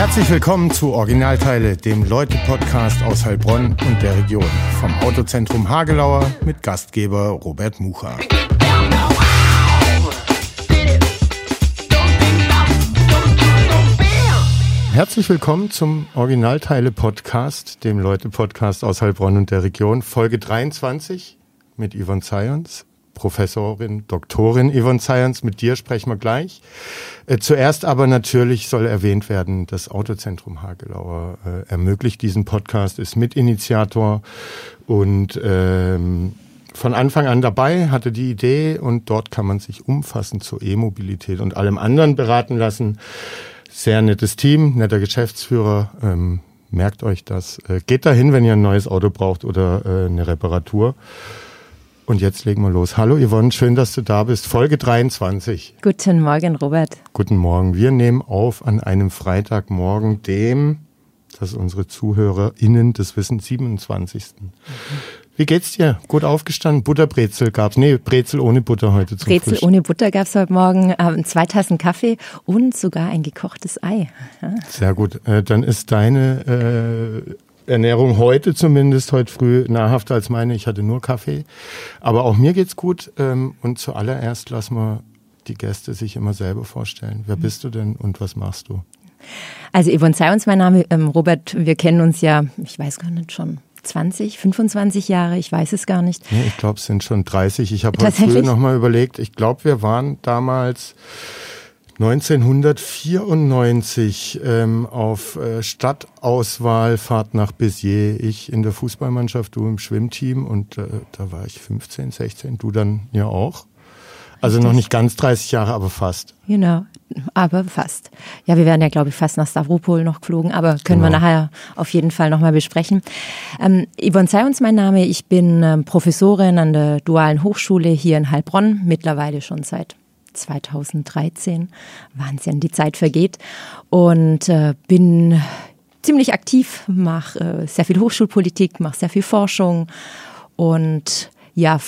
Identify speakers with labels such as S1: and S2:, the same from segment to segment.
S1: Herzlich willkommen zu Originalteile, dem Leute-Podcast aus Heilbronn und der Region. Vom Autozentrum Hagelauer mit Gastgeber Robert Mucha. Herzlich willkommen zum Originalteile-Podcast, dem Leute-Podcast aus Heilbronn und der Region, Folge 23 mit Yvonne Zions, Professorin, Doktorin Yvonne Zions. Mit dir sprechen wir gleich. Äh, zuerst aber natürlich soll erwähnt werden, das Autozentrum Hagelauer äh, ermöglicht diesen Podcast, ist Mitinitiator und ähm, von Anfang an dabei, hatte die Idee und dort kann man sich umfassend zur E-Mobilität und allem anderen beraten lassen. Sehr nettes Team, netter Geschäftsführer. Ähm, merkt euch das. Äh, geht dahin, wenn ihr ein neues Auto braucht oder äh, eine Reparatur. Und jetzt legen wir los. Hallo Yvonne, schön, dass du da bist. Folge 23.
S2: Guten Morgen, Robert.
S1: Guten Morgen. Wir nehmen auf an einem Freitagmorgen, dem, dass unsere ZuhörerInnen das wissen, 27. Mhm. Wie geht's dir? Gut aufgestanden? Butterbrezel gab's? Nee, Brezel ohne Butter heute zum
S2: Brezel Frühstück. ohne Butter gab's heute Morgen, äh, zwei Tassen Kaffee und sogar ein gekochtes Ei.
S1: Ja. Sehr gut. Äh, dann ist deine äh, Ernährung heute zumindest, heute früh nahrhafter als meine. Ich hatte nur Kaffee. Aber auch mir geht's gut. Ähm, und zuallererst lassen wir die Gäste sich immer selber vorstellen. Wer mhm. bist du denn und was machst du?
S2: Also Yvonne sei uns mein Name. Ähm, Robert, wir kennen uns ja, ich weiß gar nicht schon, 20, 25 Jahre, ich weiß es gar nicht.
S1: Nee, ich glaube, es sind schon 30. Ich habe heute früh nochmal überlegt, ich glaube, wir waren damals 1994 ähm, auf äh, Stadtauswahlfahrt nach Béziers. Ich in der Fußballmannschaft, du im Schwimmteam und äh, da war ich 15, 16, du dann ja auch. Also Richtig. noch nicht ganz 30 Jahre, aber fast.
S2: Genau, aber fast. Ja, wir werden ja, glaube ich, fast nach Stavropol noch geflogen, aber können genau. wir nachher auf jeden Fall nochmal besprechen. Ähm, Yvonne sei uns mein Name. Ich bin ähm, Professorin an der Dualen Hochschule hier in Heilbronn, mittlerweile schon seit 2013. Wahnsinn, die Zeit vergeht. Und äh, bin ziemlich aktiv, mache äh, sehr viel Hochschulpolitik, mache sehr viel Forschung und ja,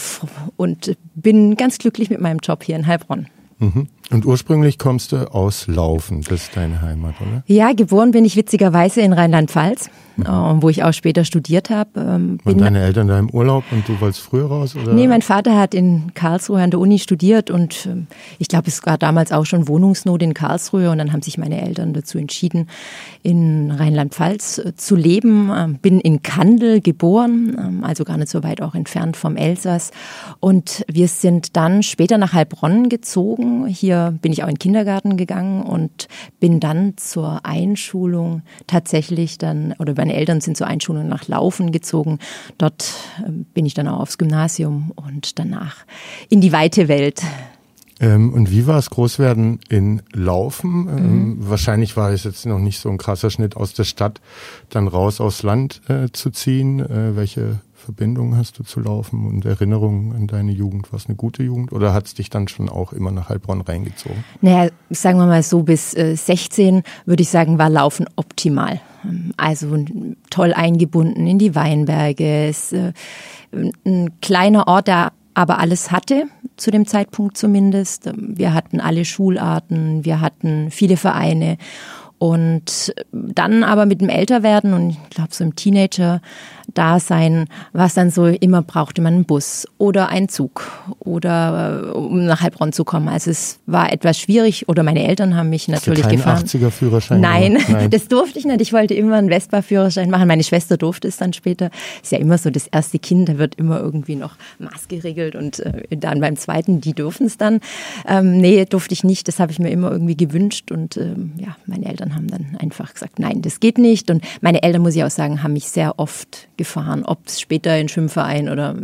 S2: und bin ganz glücklich mit meinem Job hier in Heilbronn.
S1: Mhm. Und ursprünglich kommst du aus Laufen, das ist deine Heimat, oder?
S2: Ja, geboren bin ich witzigerweise in Rheinland-Pfalz, wo ich auch später studiert habe.
S1: Ähm, Waren deine Eltern da im Urlaub und du wolltest früher raus? Oder?
S2: Nee, mein Vater hat in Karlsruhe an der Uni studiert und äh, ich glaube, es war damals auch schon Wohnungsnot in Karlsruhe und dann haben sich meine Eltern dazu entschieden, in Rheinland-Pfalz äh, zu leben. Ähm, bin in Kandel geboren, ähm, also gar nicht so weit auch entfernt vom Elsass. Und wir sind dann später nach Heilbronn gezogen, hier bin ich auch in den Kindergarten gegangen und bin dann zur Einschulung tatsächlich dann, oder meine Eltern sind zur Einschulung nach Laufen gezogen. Dort ähm, bin ich dann auch aufs Gymnasium und danach in die weite Welt.
S1: Ähm, und wie war es Großwerden in Laufen? Ähm, mhm. wahrscheinlich war es jetzt noch nicht so ein krasser Schnitt aus der Stadt, dann raus aufs Land äh, zu ziehen. Äh, welche Verbindungen hast du zu Laufen und Erinnerungen an deine Jugend? War es eine gute Jugend oder hat es dich dann schon auch immer nach Heilbronn reingezogen?
S2: Naja, sagen wir mal so, bis äh, 16 würde ich sagen, war Laufen optimal. Also toll eingebunden in die Weinberge. Es, äh, ein kleiner Ort, der aber alles hatte, zu dem Zeitpunkt zumindest. Wir hatten alle Schularten, wir hatten viele Vereine und dann aber mit dem Älterwerden und ich glaube so im Teenager-Dasein was dann so immer brauchte man einen Bus oder einen Zug oder äh, um nach Heilbronn zu kommen. Also es war etwas schwierig oder meine Eltern haben mich natürlich
S1: Hast du
S2: gefahren.
S1: 80er Führerschein?
S2: Nein, Nein, das durfte ich nicht. Ich wollte immer einen Vespa-Führerschein machen. Meine Schwester durfte es dann später. Ist ja immer so das erste Kind, da wird immer irgendwie noch maßgeregelt und äh, dann beim zweiten, die dürfen es dann. Ähm, nee, durfte ich nicht. Das habe ich mir immer irgendwie gewünscht und ähm, ja, meine Eltern haben dann einfach gesagt, nein, das geht nicht. Und meine Eltern, muss ich auch sagen, haben mich sehr oft gefahren, ob es später in Schwimmverein oder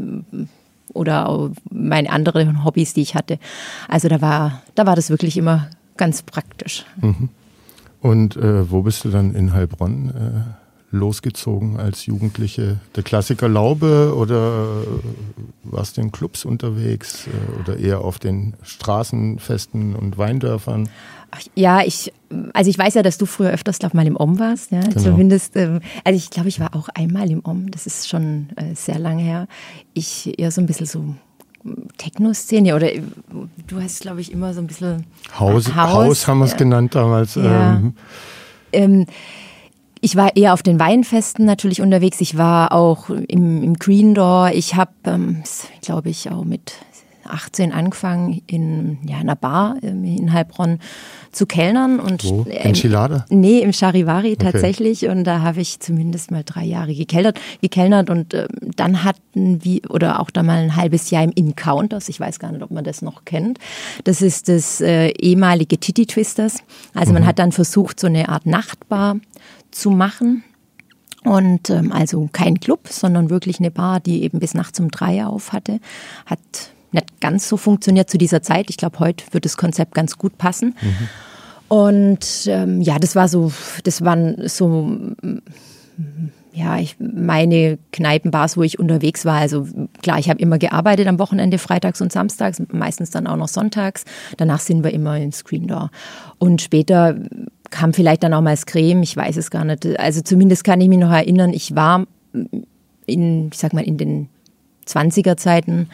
S2: oder meine anderen Hobbys, die ich hatte. Also da war, da war das wirklich immer ganz praktisch.
S1: Mhm. Und äh, wo bist du dann in Heilbronn äh, losgezogen als Jugendliche? Der Klassiker Laube oder warst du in Clubs unterwegs äh, oder eher auf den Straßenfesten und Weindörfern?
S2: Ja, ich, also ich weiß ja, dass du früher öfters, glaube mal im Om warst, ja, genau. zumindest. Ähm, also ich glaube, ich war auch einmal im Om, das ist schon äh, sehr lange her. Ich eher so ein bisschen so Techno-Szene oder äh, du hast, glaube ich, immer so ein bisschen
S1: Haus, Haus, Haus haben wir es ja. genannt damals.
S2: Ja. Ähm, Ähm, ich war eher auf den Weinfesten natürlich unterwegs. Ich war auch im, im Green Door. Ich habe, ähm, glaube ich, auch mit 18 angefangen in ja, einer Bar ähm, in Heilbronn zu kellnern und
S1: Wo? Enchilada?
S2: Äh, nee, im Charivari tatsächlich okay. und da habe ich zumindest mal drei Jahre gekellnert, gekellnert und äh, dann hatten wir oder auch da mal ein halbes Jahr im Encounters, ich weiß gar nicht, ob man das noch kennt. Das ist das äh, ehemalige Titty Twisters. Also mhm. man hat dann versucht so eine Art Nachtbar zu machen. Und ähm, also kein Club, sondern wirklich eine Bar, die eben bis nachts um drei auf hatte. Hat nicht ganz so funktioniert zu dieser Zeit. Ich glaube, heute wird das Konzept ganz gut passen. Mhm. Und ähm, ja, das war so, das waren so ja, ich, meine Kneipenbars, wo ich unterwegs war. Also klar, ich habe immer gearbeitet am Wochenende, freitags und samstags, meistens dann auch noch sonntags. Danach sind wir immer in Screen Door. Und später kam vielleicht dann auch mal das Creme, ich weiß es gar nicht. Also zumindest kann ich mich noch erinnern, ich war in, ich sag mal, in den 20er Zeiten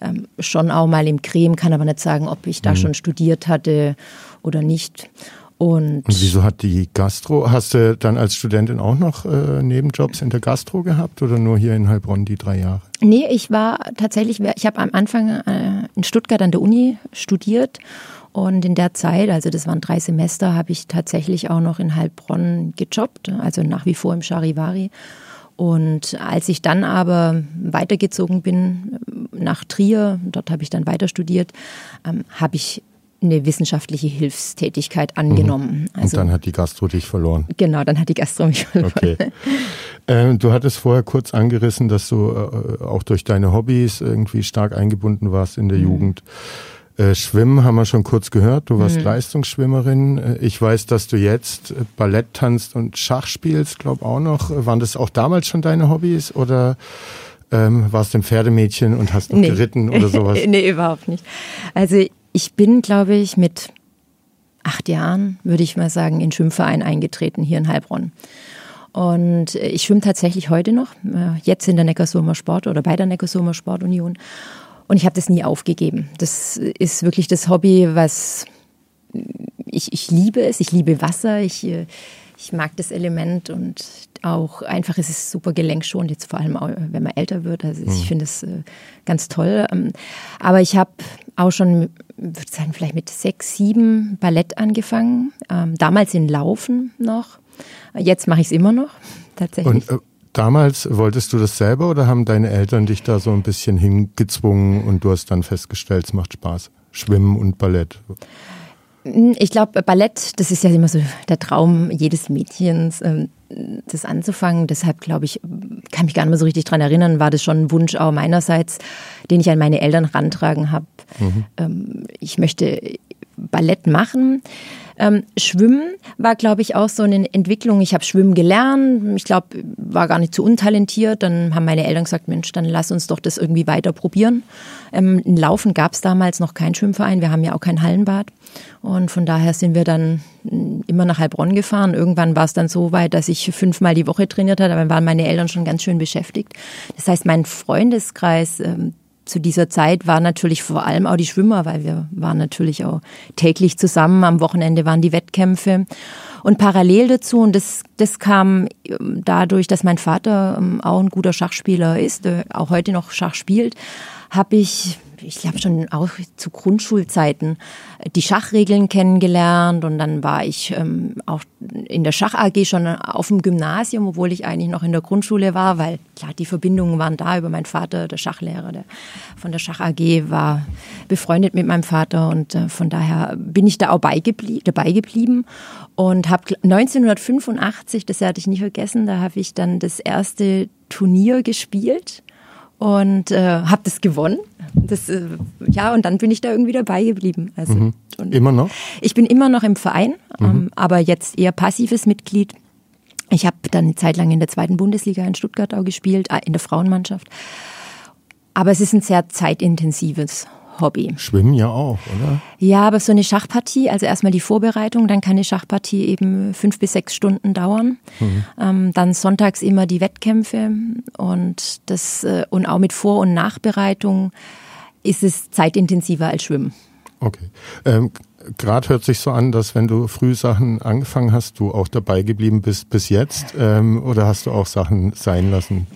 S2: ähm, schon auch mal im Creme, kann aber nicht sagen, ob ich da mhm. schon studiert hatte oder nicht. Und,
S1: und, wieso hat die Gastro, hast du dann als Studentin auch noch äh, Nebenjobs in der Gastro gehabt oder nur hier in Heilbronn die drei Jahre?
S2: Nee, ich war tatsächlich, ich habe am Anfang äh, in Stuttgart an der Uni studiert und in der Zeit, also das waren drei Semester, habe ich tatsächlich auch noch in Heilbronn gejobbt, also nach wie vor im Charivari. Und als ich dann aber weitergezogen bin nach Trier, dort habe ich dann weiter studiert, ähm, habe ich eine wissenschaftliche Hilfstätigkeit angenommen.
S1: Mhm. Also, Und dann hat die Gastro dich verloren.
S2: Genau, dann hat die Gastro mich verloren. Okay.
S1: Ähm, du hattest vorher kurz angerissen, dass du äh, auch durch deine Hobbys irgendwie stark eingebunden warst in der mhm. Jugend. Äh, Schwimmen haben wir schon kurz gehört. Du warst mhm. Leistungsschwimmerin. Äh, ich weiß, dass du jetzt Ballett tanzt und Schach spielst, glaube auch noch. Waren das auch damals schon deine Hobbys oder ähm, warst du ein Pferdemädchen und hast noch nee. geritten oder sowas?
S2: nee, überhaupt nicht. Also ich bin, glaube ich, mit acht Jahren, würde ich mal sagen, in Schwimmverein eingetreten hier in Heilbronn. Und ich schwimme tatsächlich heute noch, äh, jetzt in der Neckarsulmer Sport oder bei der Neckarsulmer Sportunion. Und ich habe das nie aufgegeben. Das ist wirklich das Hobby, was ich, ich liebe es. Ich liebe Wasser. Ich, äh, ich mag das Element und auch einfach, es ist super gelenkschonend, jetzt vor allem, wenn man älter wird. Also ich mhm. finde es äh, ganz toll. Ähm, aber ich habe auch schon, würde sagen, vielleicht mit sechs, sieben Ballett angefangen. Ähm, damals in Laufen noch. Jetzt mache ich es immer noch, tatsächlich.
S1: Und, äh, damals wolltest du das selber oder haben deine Eltern dich da so ein bisschen hingezwungen und du hast dann festgestellt, es macht Spaß? Schwimmen und Ballett.
S2: Ich glaube, Ballett, das ist ja immer so der Traum jedes Mädchens, ähm, das anzufangen. Deshalb glaube ich, kann mich gar nicht mehr so richtig dran erinnern, war das schon ein Wunsch auch meinerseits, den ich an meine Eltern rantragen habe. Mhm. Ähm, ich möchte Ballett machen. Ähm, Schwimmen war, glaube ich, auch so eine Entwicklung. Ich habe Schwimmen gelernt. Ich glaube, war gar nicht zu untalentiert. Dann haben meine Eltern gesagt, Mensch, dann lass uns doch das irgendwie weiter probieren. Ähm, Laufen gab es damals noch keinen Schwimmverein. Wir haben ja auch kein Hallenbad. Und von daher sind wir dann mm, immer nach Heilbronn gefahren. Irgendwann war es dann so weit, dass ich fünfmal die Woche trainiert habe. Dann waren meine Eltern schon ganz schön beschäftigt. Das heißt, mein Freundeskreis, ähm, zu dieser Zeit waren natürlich vor allem auch die Schwimmer, weil wir waren natürlich auch täglich zusammen. Am Wochenende waren die Wettkämpfe. Und parallel dazu, und das, das kam ähm, dadurch, dass mein Vater ähm, auch ein guter Schachspieler ist, auch heute noch Schach spielt, habe ich ich glaube schon auch zu Grundschulzeiten die Schachregeln kennengelernt und dann war ich ähm, auch in der Schach AG schon auf dem Gymnasium, obwohl ich eigentlich noch in der Grundschule war, weil klar die Verbindungen waren da über meinen Vater, der Schachlehrer der von der Schach AG war befreundet mit meinem Vater und äh, von daher bin ich da auch beigeblie dabei geblieben und habe 1985, das werde ich nie vergessen, da habe ich dann das erste Turnier gespielt und äh, habe das gewonnen. Das, äh, ja, und dann bin ich da irgendwie dabei geblieben.
S1: Also, mhm. Immer noch?
S2: Ich bin immer noch im Verein, mhm. ähm, aber jetzt eher passives Mitglied. Ich habe dann eine Zeit lang in der zweiten Bundesliga in Stuttgart auch gespielt, äh, in der Frauenmannschaft. Aber es ist ein sehr zeitintensives Hobby.
S1: Schwimmen ja auch, oder?
S2: Ja, aber so eine Schachpartie, also erstmal die Vorbereitung, dann kann eine Schachpartie eben fünf bis sechs Stunden dauern. Mhm. Ähm, dann sonntags immer die Wettkämpfe und das äh, und auch mit Vor- und Nachbereitung ist es zeitintensiver als Schwimmen.
S1: Okay. Ähm, gerade hört sich so an, dass wenn du früh Sachen angefangen hast, du auch dabei geblieben bist bis jetzt, ähm, oder hast du auch Sachen sein lassen?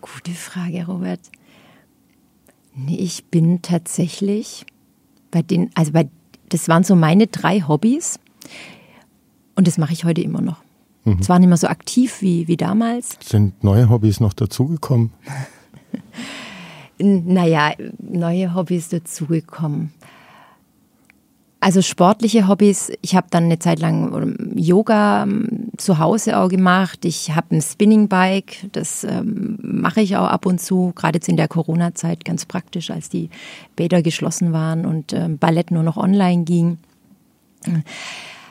S2: Gute Frage, Robert. Nee, ich bin tatsächlich bei den, also bei, das waren so meine drei Hobbys und das mache ich heute immer noch. Mhm. Zwar nicht mehr so aktiv wie, wie damals.
S1: Sind neue Hobbys noch dazugekommen?
S2: naja, neue Hobbys dazugekommen. Also sportliche Hobbys. Ich habe dann eine Zeit lang ähm, Yoga ähm, zu Hause auch gemacht. Ich habe ein Spinningbike. Das ähm, mache ich auch ab und zu. Gerade jetzt in der Corona-Zeit ganz praktisch, als die Bäder geschlossen waren und ähm, Ballett nur noch online ging.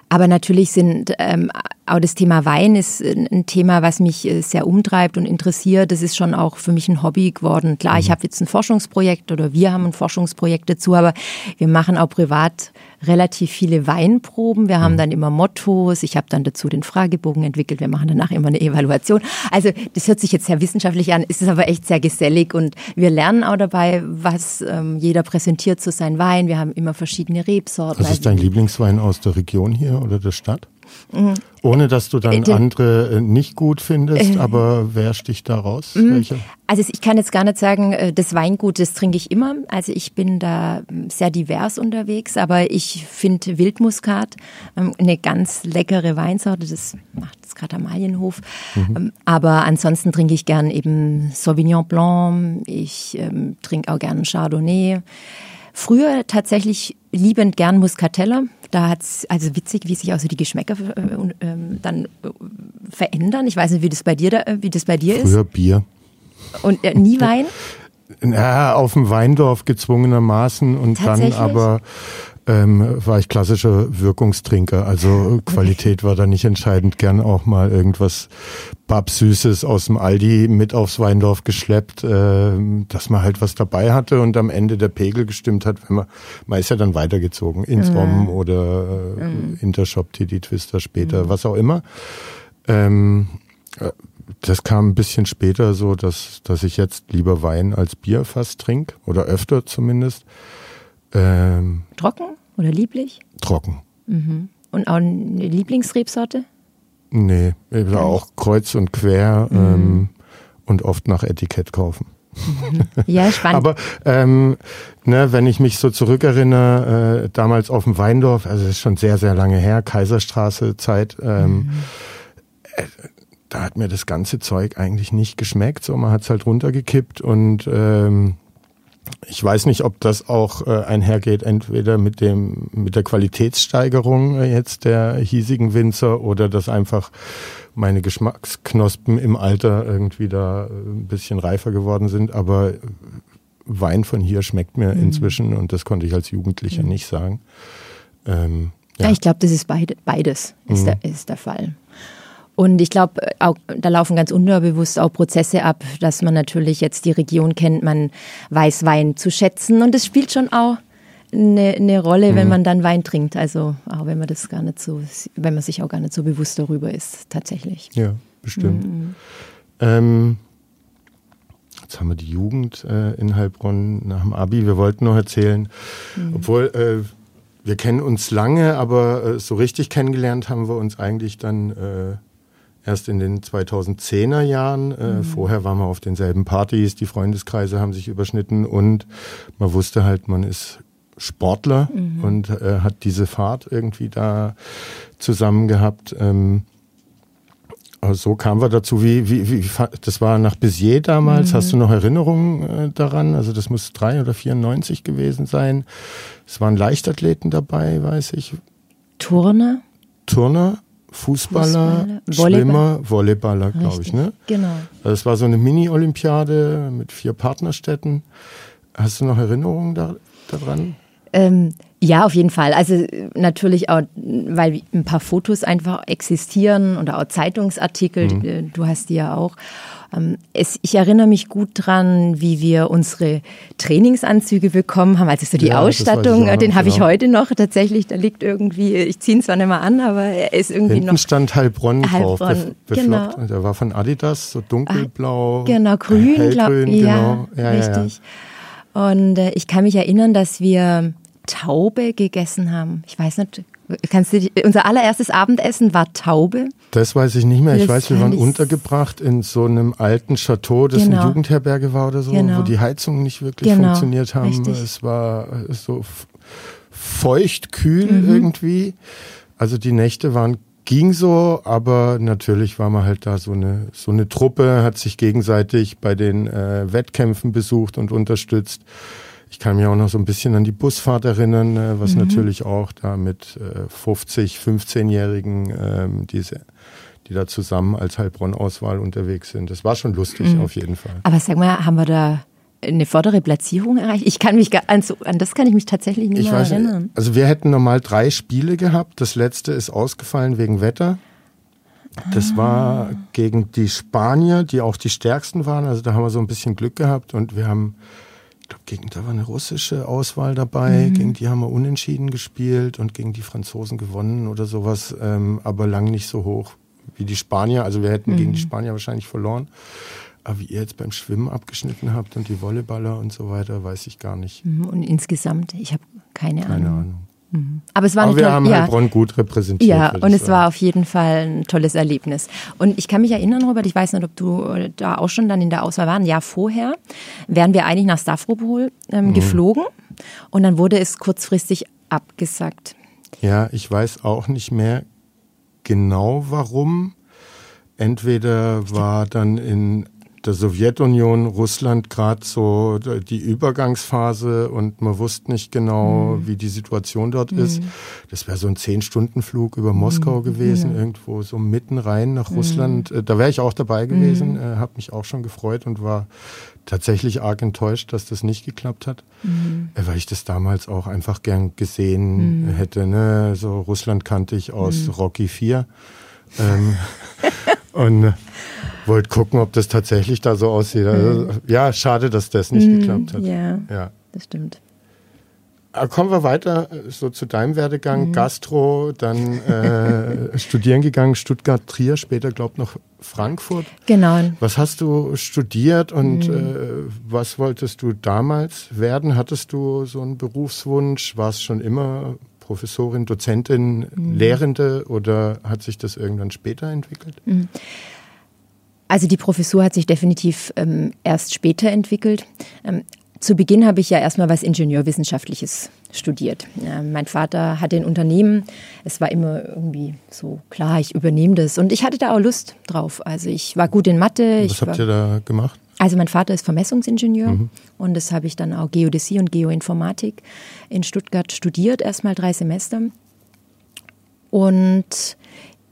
S2: Aber natürlich sind ähm, auch das Thema Wein ist ein Thema, was mich äh, sehr umtreibt und interessiert. Das ist schon auch für mich ein Hobby geworden. Klar, ich mhm. habe jetzt ein Forschungsprojekt oder wir haben ein Forschungsprojekt dazu, aber wir machen auch privat relativ viele Weinproben. Wir haben mhm. dann immer Mottos. Ich habe dann dazu den Fragebogen entwickelt. Wir machen danach immer eine Evaluation. Also das hört sich jetzt sehr wissenschaftlich an, ist es aber echt sehr gesellig und wir lernen auch dabei, was ähm, jeder präsentiert zu seinem Wein. Wir haben immer verschiedene Rebsorten.
S1: Was ist dein Lieblingswein aus der Region hier oder der Stadt? Mhm. Ohne dass du dann äh, andere äh, nicht gut findest, äh, aber wer sticht da raus?
S2: Mhm. Welche? Also ich kann jetzt gar nicht sagen, das Weingut, das trinke ich immer. Also ich bin da ähm, sehr divers unterwegs, aber ich finde Wildmuskat ähm, eine ganz leckere Weinsorte. Das macht das gerade am Alienhof. Mhm. Ähm, aber ansonsten trinke ich gern eben Sauvignon Blanc. Ich ähm, trinke auch gern Chardonnay. Früher tatsächlich liebend gern Muscatella. Da hat es, also witzig, wie sich auch so die Geschmäcker äh, äh, dann äh, verändern. Ich weiß nicht, wie das bei dir, da, wie das bei dir
S1: Früher ist. Früher Bier.
S2: Und äh, nie Wein?
S1: Ja, auf dem Weindorf gezwungenermaßen und dann aber ähm, war ich klassischer Wirkungstrinker. Also Qualität war da nicht entscheidend. Gern auch mal irgendwas Babsüßes aus dem Aldi mit aufs Weindorf geschleppt, äh, dass man halt was dabei hatte und am Ende der Pegel gestimmt hat, wenn man, man ist ja dann weitergezogen ins mhm. Om oder äh, mhm. Intershop, Teddy Twister später, mhm. was auch immer. Ähm, äh, das kam ein bisschen später so, dass, dass ich jetzt lieber Wein als Bier fast trinke oder öfter zumindest.
S2: Ähm, Trocken oder lieblich?
S1: Trocken.
S2: Mhm. Und auch eine Lieblingsrebsorte?
S1: Nee, eben auch kreuz und quer mhm. ähm, und oft nach Etikett kaufen.
S2: Mhm. Ja, spannend.
S1: Aber ähm, ne, wenn ich mich so zurückerinnere, äh, damals auf dem Weindorf, also das ist schon sehr, sehr lange her, Kaiserstraße Zeit, ähm, mhm. äh, da hat mir das ganze Zeug eigentlich nicht geschmeckt. So, man hat's halt runtergekippt und ähm, ich weiß nicht, ob das auch äh, einhergeht, entweder mit dem mit der Qualitätssteigerung äh, jetzt der hiesigen Winzer oder dass einfach meine Geschmacksknospen im Alter irgendwie da äh, ein bisschen reifer geworden sind. Aber Wein von hier schmeckt mir mhm. inzwischen und das konnte ich als Jugendlicher mhm. nicht sagen.
S2: Ähm, ja. ja. ich glaube, das ist beide, beides ist, mhm. der, ist der Fall. Und ich glaube, da laufen ganz unterbewusst auch Prozesse ab, dass man natürlich jetzt die Region kennt, man weiß Wein zu schätzen und es spielt schon auch eine, eine Rolle, mhm. wenn man dann Wein trinkt. Also auch wenn man das gar nicht so, wenn man sich auch gar nicht so bewusst darüber ist, tatsächlich.
S1: Ja, bestimmt. Mhm. Ähm, jetzt haben wir die Jugend äh, in Heilbronn nach dem Abi. Wir wollten noch erzählen, mhm. obwohl äh, wir kennen uns lange, aber äh, so richtig kennengelernt haben wir uns eigentlich dann äh, erst in den 2010er Jahren. Äh, mhm. Vorher waren wir auf denselben Partys, die Freundeskreise haben sich überschnitten und man wusste halt, man ist Sportler mhm. und äh, hat diese Fahrt irgendwie da zusammen gehabt. Ähm, also so kamen wir dazu, wie, wie, wie, das war nach Béziers damals. Mhm. Hast du noch Erinnerungen äh, daran? Also das muss drei oder 94 gewesen sein. Es waren Leichtathleten dabei, weiß ich.
S2: Turner?
S1: Turner Fußballer, Fußballer Schwimmer, Volleyballer, glaube ich, ne?
S2: Genau.
S1: Also es war so eine Mini-Olympiade mit vier Partnerstädten. Hast du noch Erinnerungen da, daran?
S2: Ähm, ja, auf jeden Fall. Also natürlich auch, weil ein paar Fotos einfach existieren oder auch Zeitungsartikel. Mhm. Du hast die ja auch. Ähm, es, ich erinnere mich gut dran, wie wir unsere Trainingsanzüge bekommen haben. Also so die ja, Ausstattung, den genau. habe ich heute noch tatsächlich. Da liegt irgendwie, ich ziehe ihn zwar nicht mehr an, aber er ist irgendwie
S1: Hinten
S2: noch.
S1: stand Heilbronn, Heilbronn drauf. Genau. Der war von Adidas, so dunkelblau.
S2: Ah, genau, grün,
S1: hellgrün,
S2: glaub, ja, genau. Ja, richtig. Ja, Und äh, ich kann mich erinnern, dass wir Taube gegessen haben. Ich weiß nicht, kannst du, unser allererstes Abendessen war Taube.
S1: Das weiß ich nicht mehr. Ich
S2: Das
S1: weiß, wir waren untergebracht in so einem alten Chateau, das
S2: Genau.
S1: eine Jugendherberge war oder so,
S2: Genau.
S1: wo die Heizungen nicht wirklich
S2: Genau,
S1: funktioniert haben.
S2: richtig.
S1: Es war äh, so feucht, kühl
S2: Mhm.
S1: irgendwie. Also die Nächte waren ging so, aber natürlich war man halt da so eine so eine Truppe, hat sich gegenseitig bei den äh, Wettkämpfen besucht und unterstützt. Ich kann mich auch noch so ein bisschen an die Busfahrt erinnern, äh, was natürlich auch da mit äh, 50, 15-Jährigen, ähm, diese, die da zusammen als Heilbronn-Auswahl unterwegs sind. Das war schon lustig auf jeden Fall.
S2: Aber sag mal, haben wir da eine vordere Platzierung erreicht? Ich kann mich gar, an, so, an das kann ich mich tatsächlich nicht
S1: Ich
S2: mehr erinnern.
S1: also wir hätten normal drei Spiele gehabt. Das letzte ist ausgefallen wegen Wetter. Das war gegen die Spanier, die auch die stärksten waren. Also da haben wir so ein bisschen Glück gehabt und wir haben, ich glaube, gegen da war eine russische Auswahl dabei.
S2: Mhm.
S1: Gegen die haben wir unentschieden gespielt und gegen die Franzosen gewonnen oder sowas, ähm, aber lang nicht so hoch wie die Spanier. Also wir hätten gegen die
S2: Mhm.
S1: Spanier wahrscheinlich verloren. Aber wie ihr jetzt beim Schwimmen abgeschnitten habt und die Volleyballer und so weiter, weiß ich gar nicht.
S2: Mhm, Und insgesamt, ich habe keine,
S1: Keine
S2: Ahnung.
S1: Ahnung.
S2: Aber es war
S1: Aber wir
S2: tolle-
S1: haben
S2: ja.
S1: Heilbronn gut repräsentiert.
S2: Ja, und es
S1: sagen.
S2: war auf jeden Fall ein tolles Erlebnis. Und ich kann mich erinnern, Robert, ich weiß nicht, ob du äh, da auch schon dann in der Auswahl warst. Ein Jahr vorher wären wir eigentlich nach Stavropol ähm,
S1: Mhm.
S2: geflogen und dann wurde es kurzfristig abgesagt.
S1: Ja, ich weiß auch nicht mehr genau warum. Entweder war dann in der Sowjetunion, Russland gerade so die Übergangsphase und man wusste nicht genau, wie die Situation dort ist. Das wäre so ein Zehn-Stunden-Flug über Moskau gewesen, irgendwo so mitten rein nach Russland. Äh, Da wäre ich auch dabei gewesen, äh, habe mich auch schon gefreut und war tatsächlich arg enttäuscht, dass das nicht geklappt hat, äh, weil ich das damals auch einfach gern gesehen hätte. Ne? So Russland kannte ich aus Rocky 4. Ähm, und äh, wollte gucken, ob das tatsächlich da so aussieht. Also, ja, schade, dass das nicht geklappt hat.
S2: Ja,
S1: Ja.
S2: das stimmt.
S1: Aber kommen wir weiter äh, so zu deinem Werdegang.
S2: Mhm.
S1: Gastro, dann äh, studieren gegangen, Stuttgart, Trier, später glaubt noch Frankfurt.
S2: Genau.
S1: Was hast du studiert und
S2: Mhm.
S1: äh, was wolltest du damals werden? Hattest du so einen Berufswunsch? Warst schon immer Professorin, Dozentin,
S2: Mhm.
S1: Lehrende oder hat sich das irgendwann später entwickelt?
S2: Also die Professur hat sich definitiv ähm, erst später entwickelt. Ähm, zu Beginn habe ich ja erstmal was Ingenieurwissenschaftliches studiert. Mein Vater hatte ein Unternehmen. Es war immer irgendwie so klar, ich übernehme das. Und ich hatte da auch Lust drauf. Also ich war gut in Mathe.
S1: Was habt ihr da gemacht?
S2: Also mein Vater ist Vermessungsingenieur und das habe ich dann auch Geodäsie und Geoinformatik in Stuttgart studiert, erstmal drei Semester. Und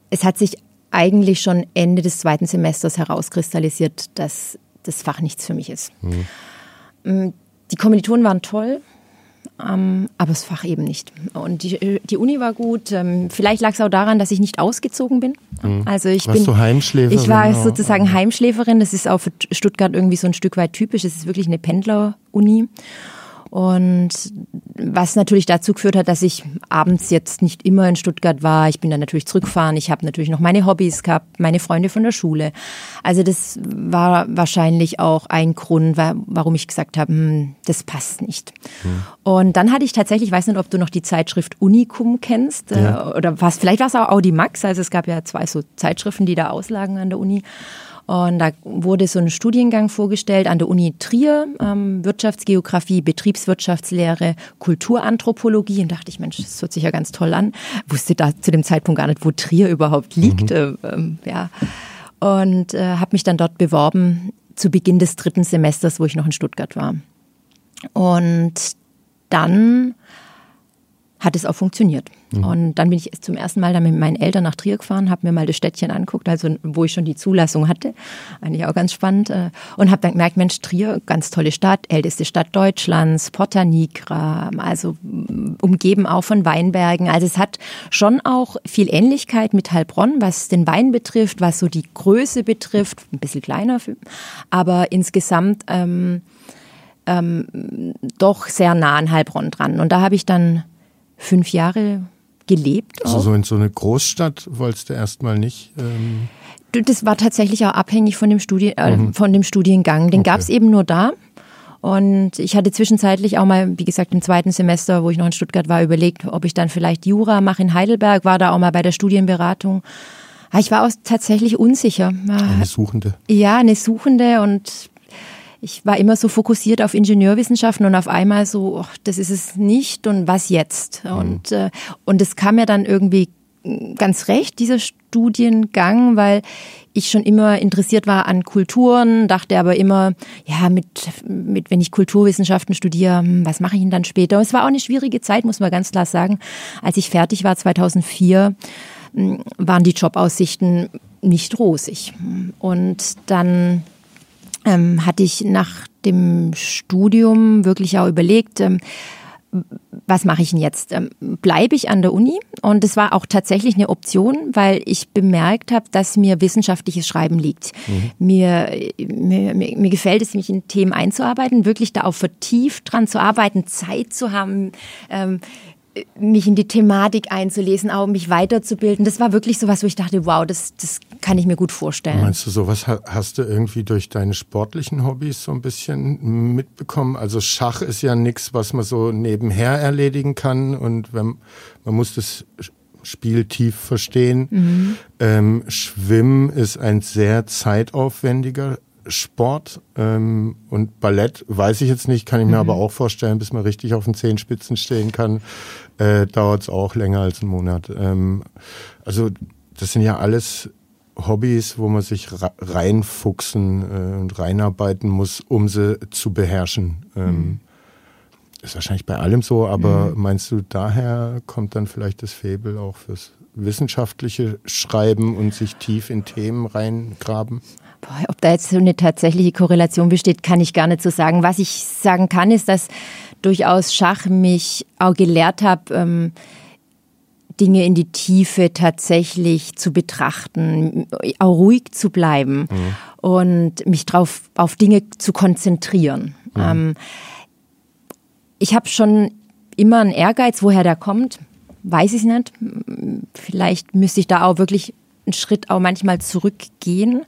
S2: es hat sich eigentlich schon Ende des zweiten Semesters herauskristallisiert, dass das Fach nichts für mich ist. Mm, Die Kommilitonen waren toll, ähm, aber das Fach eben nicht. Und die, die Uni war gut. Ähm, vielleicht lag es auch daran, dass ich nicht ausgezogen bin. Also ich
S1: Warst
S2: bin,
S1: du Heimschläferin
S2: Ich war
S1: auch?
S2: sozusagen Heimschläferin. Das ist auch für Stuttgart irgendwie so ein Stück weit typisch. Es ist wirklich eine Pendler-Uni. Und was natürlich dazu geführt hat, dass ich abends jetzt nicht immer in Stuttgart war. Ich bin dann natürlich zurückgefahren. Ich habe natürlich noch meine Hobbys gehabt, meine Freunde von der Schule. Also das war wahrscheinlich auch ein Grund, wa- warum ich gesagt habe, hm, das passt nicht. Und dann hatte ich tatsächlich, ich weiß nicht, ob du noch die Zeitschrift Unicum kennst äh,
S1: Ja.
S2: oder was, vielleicht war es auch Audimax. Also es gab ja zwei so Zeitschriften, die da auslagen an der Uni. Und da wurde so ein Studiengang vorgestellt an der Uni Trier, ähm, Wirtschaftsgeografie, Betriebswirtschaftslehre, Kulturanthropologie. Und dachte ich, Mensch, das hört sich ja ganz toll an. Wusste da zu dem Zeitpunkt gar nicht, wo Trier überhaupt liegt. Äh, ähm, ja. Und äh, habe mich dann dort beworben zu Beginn des dritten Semesters, wo ich noch in Stuttgart war. Und dann hat es auch funktioniert. Und dann bin ich zum ersten Mal dann mit meinen Eltern nach Trier gefahren, habe mir mal das Städtchen anguckt, also wo ich schon die Zulassung hatte, eigentlich auch ganz spannend, äh, und habe dann gemerkt, Mensch, Trier, ganz tolle Stadt, älteste Stadt Deutschlands, Porta Nigra, also mm, umgeben auch von Weinbergen. Also es hat schon auch viel Ähnlichkeit mit Heilbronn, was den Wein betrifft, was so die Größe betrifft, ein bisschen kleiner, aber insgesamt ähm, ähm, doch sehr nah an Heilbronn dran. Und da habe ich dann fünf Jahre gelebt.
S1: Also
S2: Auch.
S1: so in so eine Großstadt wolltest du erstmal nicht. Ähm,
S2: Das war tatsächlich auch abhängig von dem, Studi äh, von dem Studiengang. Den
S1: Okay.
S2: gab es eben nur da. Und ich hatte zwischenzeitlich auch mal, wie gesagt, im zweiten Semester, wo ich noch in Stuttgart war, überlegt, ob ich dann vielleicht Jura mache in Heidelberg, war da auch mal bei der Studienberatung. Aber ich war auch tatsächlich unsicher.
S1: Eine Suchende.
S2: Ja, eine Suchende und ich war immer so fokussiert auf Ingenieurwissenschaften und auf einmal so, oh, das ist es nicht und was jetzt? Mhm. Und, äh, und es kam mir dann irgendwie ganz recht, dieser Studiengang, weil ich schon immer interessiert war an Kulturen, dachte aber immer, ja, mit, mit wenn ich Kulturwissenschaften studiere, hm, was mache ich denn dann später? Und es war auch eine schwierige Zeit, muss man ganz klar sagen. Als ich fertig war, 2004, hm, waren die Jobaussichten nicht rosig. Und dann ähm, hatte ich nach dem Studium wirklich auch überlegt, ähm, was mache ich denn jetzt? Ähm, bleibe ich an der Uni? Und es war auch tatsächlich eine Option, weil ich bemerkt habe, dass mir wissenschaftliches Schreiben liegt. Mhm. Mir, mir, mir, gefällt es, mich in Themen einzuarbeiten, wirklich da auch vertieft dran zu arbeiten, Zeit zu haben, ähm, mich in die Thematik einzulesen, auch mich weiterzubilden. Das war wirklich so was, wo ich dachte, wow, das, das kann ich mir gut vorstellen.
S1: Meinst du, sowas hast du irgendwie durch deine sportlichen Hobbys so ein bisschen mitbekommen? Also Schach ist ja nichts, was man so nebenher erledigen kann und wenn, man muss das Spiel tief verstehen. Mhm. Ähm, Schwimmen ist ein sehr zeitaufwendiger Sport ähm, und Ballett weiß ich jetzt nicht, kann ich mir mhm. aber auch vorstellen, bis man richtig auf den Zehenspitzen stehen kann, äh, dauert es auch länger als einen Monat. Ähm, also das sind ja alles Hobbys, wo man sich reinfuchsen äh, und reinarbeiten muss, um sie zu beherrschen. Ähm, mhm. Ist wahrscheinlich bei allem so, aber mhm. meinst du, daher kommt dann vielleicht das Faible auch fürs wissenschaftliche Schreiben und sich tief in Themen reingraben?
S2: Boah, ob da jetzt so eine tatsächliche Korrelation besteht, kann ich gar nicht so sagen. Was ich sagen kann, ist, dass durchaus Schach mich auch gelehrt habe, ähm, Dinge in die Tiefe tatsächlich zu betrachten, auch ruhig zu bleiben mhm. und mich drauf auf Dinge zu konzentrieren. Mhm. Ähm, ich habe schon immer einen Ehrgeiz, woher der kommt, weiß ich nicht. Vielleicht müsste ich da auch wirklich einen Schritt auch manchmal zurückgehen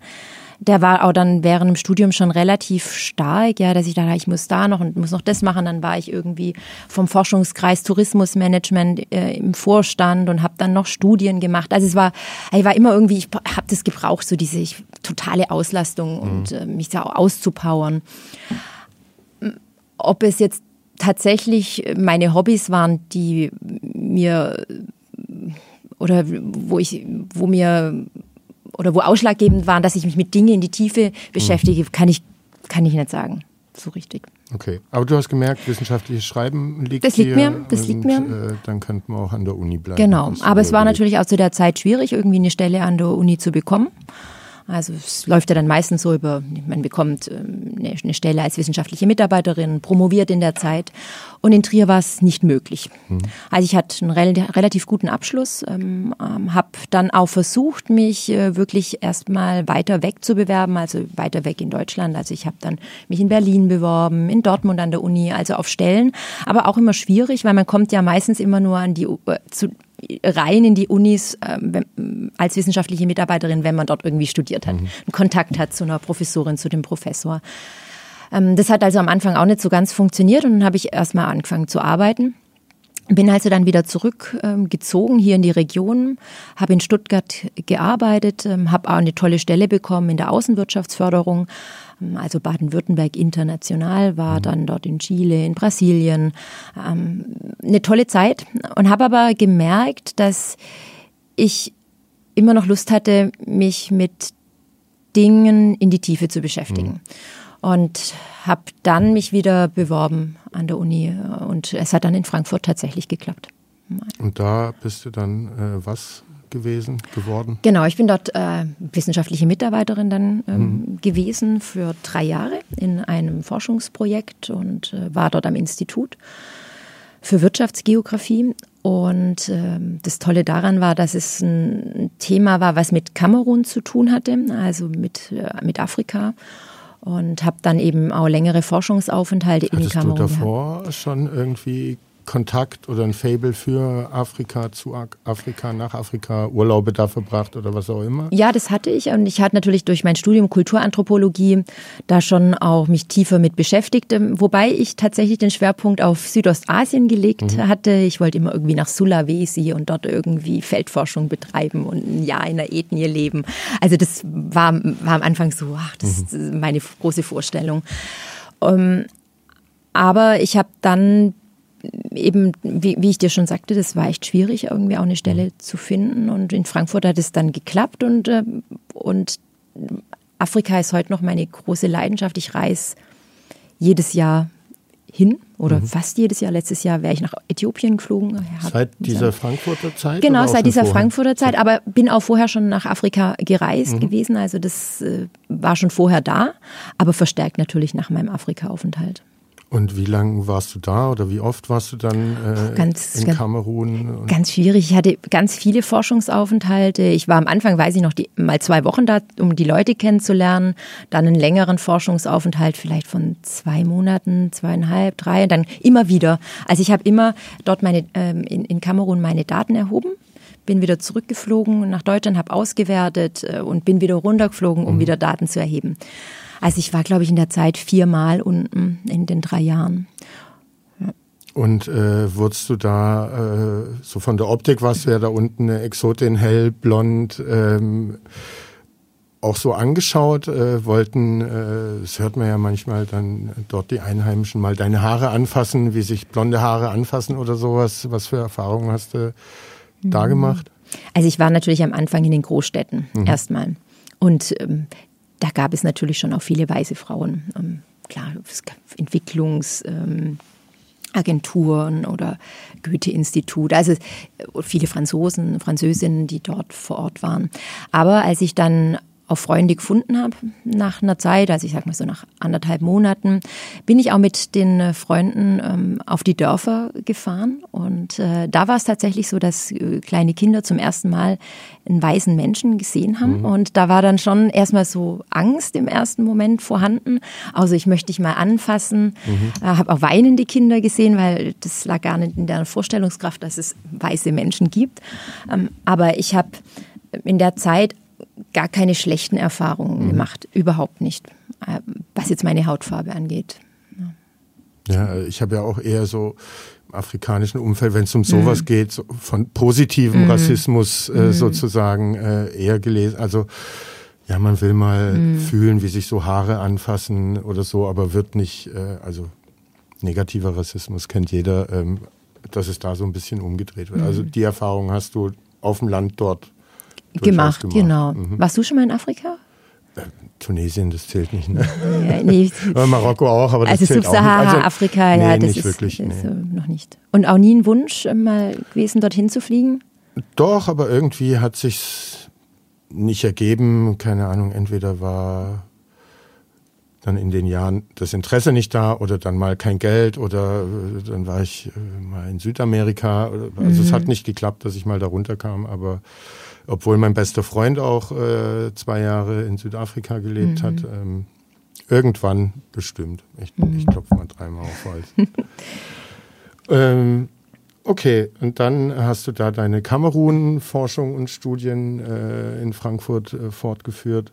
S2: der war auch dann während dem Studium schon relativ stark, ja, dass ich dachte, ich muss da noch und muss noch das machen. Dann war ich irgendwie vom Forschungskreis Tourismusmanagement äh, im Vorstand und habe dann noch Studien gemacht. Also es war, ich war immer irgendwie, ich habe das gebraucht, so diese ich, totale Auslastung und mhm. äh, mich da auszupowern. Ob es jetzt tatsächlich meine Hobbys waren, die mir oder wo ich, wo mir oder wo ausschlaggebend waren, dass ich mich mit Dingen in die Tiefe beschäftige, kann ich, kann ich nicht sagen. So richtig.
S1: Okay, aber du hast gemerkt, wissenschaftliches Schreiben liegt
S2: Das liegt mir, das liegt mir.
S1: Äh, dann könnte man auch an der Uni bleiben.
S2: Genau, aber es war natürlich auch zu der Zeit schwierig, irgendwie eine Stelle an der Uni zu bekommen. Also es läuft ja dann meistens so über, man bekommt ähm, eine Stelle als wissenschaftliche Mitarbeiterin, promoviert in der Zeit. Und in Trier war es nicht möglich. Mhm. Also ich hatte einen relativ guten Abschluss, ähm, ähm, habe dann auch versucht, mich äh, wirklich erstmal weiter weg zu bewerben, also weiter weg in Deutschland. Also ich habe dann mich in Berlin beworben, in Dortmund an der Uni, also auf Stellen, aber auch immer schwierig, weil man kommt ja meistens immer nur an die äh, zu, rein in die Unis ähm, als wissenschaftliche Mitarbeiterin, wenn man dort irgendwie studiert hat, mhm. einen Kontakt hat zu einer Professorin, zu dem Professor. Ähm, das hat also am Anfang auch nicht so ganz funktioniert und dann habe ich erstmal angefangen zu arbeiten. Bin also dann wieder zurückgezogen ähm, hier in die Region, habe in Stuttgart gearbeitet, ähm, habe auch eine tolle Stelle bekommen in der Außenwirtschaftsförderung, ähm, also Baden-Württemberg international, war mhm. dann dort in Chile, in Brasilien. Eine tolle Zeit und habe aber gemerkt, dass ich immer noch Lust hatte, mich mit Dingen in die Tiefe zu beschäftigen. Mhm und habe dann mich wieder beworben an der Uni und es hat dann in Frankfurt tatsächlich geklappt.
S1: Und da bist du dann äh, was gewesen, geworden?
S2: Genau, ich bin dort äh, wissenschaftliche Mitarbeiterin dann ähm, mhm. gewesen für drei Jahre in einem Forschungsprojekt und äh, war dort am Institut für Wirtschaftsgeografie. Und äh, das Tolle daran war, dass es ein Thema war, was mit Kamerun zu tun hatte, also mit, äh, mit Afrika
S1: und
S2: habe dann eben auch längere Forschungsaufenthalte
S1: Hattest
S2: in Kamerun.
S1: Hast du davor gehabt. schon irgendwie Kontakt oder ein Fable für Afrika, zu Afrika, nach Afrika, Urlaube da verbracht oder was auch immer?
S2: Ja, das hatte ich und ich hatte natürlich durch mein Studium Kulturanthropologie da schon auch mich tiefer mit beschäftigt, ähm, wobei ich tatsächlich den Schwerpunkt auf Südostasien gelegt mhm. hatte. Ich wollte immer irgendwie nach Sulawesi und dort irgendwie Feldforschung betreiben und ein Jahr in der Ethnie leben. Also das war, war am Anfang so, ach, das mhm. ist meine große Vorstellung. Um, ähm, aber ich habe dann eben, wie, wie, ich dir schon sagte, das war echt schwierig, irgendwie auch eine Stelle mhm. zu finden. Und in Frankfurt hat es dann geklappt und, äh, und Afrika ist heute noch meine große Leidenschaft. Ich reise jedes Jahr hin oder mhm. fast jedes Jahr. Letztes Jahr wäre ich nach Äthiopien geflogen.
S1: Seit dieser Frankfurter Zeit?
S2: Genau, seit dieser vorher? Frankfurter Zeit. Aber bin auch vorher schon nach Afrika gereist mhm. gewesen. Also das äh, war schon vorher da, aber verstärkt natürlich nach meinem Afrika-Aufenthalt.
S1: Und wie lange warst du da oder wie oft warst du dann äh, ganz, in Kamerun?
S2: Ganz schwierig. Ich hatte ganz viele Forschungsaufenthalte. Ich war am Anfang, weiß ich noch, die, mal zwei Wochen da, um die Leute kennenzulernen. Dann einen längeren Forschungsaufenthalt, vielleicht von zwei Monaten, zweieinhalb, drei. Und dann immer wieder. Also ich habe immer dort meine, ähm, in, in Kamerun meine Daten erhoben bin wieder zurückgeflogen nach Deutschland, habe ausgewertet äh, und bin wieder runtergeflogen, um mhm. wieder Daten zu erheben. Also ich war, glaube ich, in der Zeit viermal unten in den drei Jahren.
S1: Und äh, wurdest du da, äh, so von der Optik warst du ja da unten eine Exotin, hell, blond, ähm, auch so angeschaut, äh, wollten, äh, das hört man ja manchmal dann dort die Einheimischen mal deine Haare anfassen, wie sich blonde Haare anfassen oder sowas. Was für Erfahrungen hast du mhm. da gemacht?
S2: Also ich war natürlich am Anfang in den Großstädten mhm. erstmal. Und ähm, da gab es natürlich schon auch viele weiße Frauen. Ähm, klar, Entwicklungsagenturen ähm, oder Goethe-Institut, also äh, viele Franzosen, Französinnen, die dort vor Ort waren. Aber als ich dann auch Freunde gefunden habe nach einer Zeit, also ich sag mal so nach anderthalb Monaten, bin ich auch mit den äh, Freunden ähm, auf die Dörfer gefahren. Und äh, da war es tatsächlich so, dass äh, kleine Kinder zum ersten Mal einen weißen Menschen gesehen haben. Mhm. Und da war dann schon erstmal so Angst im ersten Moment vorhanden. Also ich möchte dich mal anfassen. Mhm. Äh, habe auch weinende Kinder gesehen, weil das lag gar nicht in der Vorstellungskraft, dass es weiße Menschen gibt. Ähm, aber ich habe in der Zeit gar keine schlechten Erfahrungen mhm. gemacht, überhaupt nicht, äh, was jetzt meine Hautfarbe angeht.
S1: Ja, ich habe ja auch eher so im afrikanischen Umfeld, wenn es um sowas mhm. geht, so von positivem mhm. Rassismus äh, mhm. sozusagen äh, eher gelesen. Also ja, man will mal mhm. fühlen, wie sich so Haare anfassen oder so, aber wird nicht, äh, also negativer Rassismus kennt jeder, ähm, dass es da so ein bisschen umgedreht wird. Also mhm. die Erfahrung hast du auf dem Land dort
S2: gemacht, gemacht, genau. Mhm. Warst du schon mal in Afrika?
S1: Äh, Tunesien, das zählt nicht. Ne? Ja, nee. Marokko auch, aber das
S2: also
S1: zählt
S2: Subsahara,
S1: auch nicht.
S2: Also, Afrika,
S1: nee,
S2: ja, das
S1: nicht
S2: ist,
S1: wirklich,
S2: ist
S1: nee.
S2: noch nicht. Und auch nie ein Wunsch äh, mal gewesen, dorthin zu fliegen?
S1: Doch, aber irgendwie hat sich nicht ergeben. Keine Ahnung, entweder war dann in den Jahren das Interesse nicht da oder dann mal kein Geld oder äh, dann war ich mal in Südamerika. Also mhm. es hat nicht geklappt, dass ich mal da runterkam, aber obwohl mein bester Freund auch äh, zwei Jahre in Südafrika gelebt mhm. hat. Ähm, irgendwann bestimmt. Ich, mhm. ich klopfe mal dreimal auf Holz. ähm, okay, und dann hast du da deine Kamerun-Forschung und Studien äh, in Frankfurt äh, fortgeführt.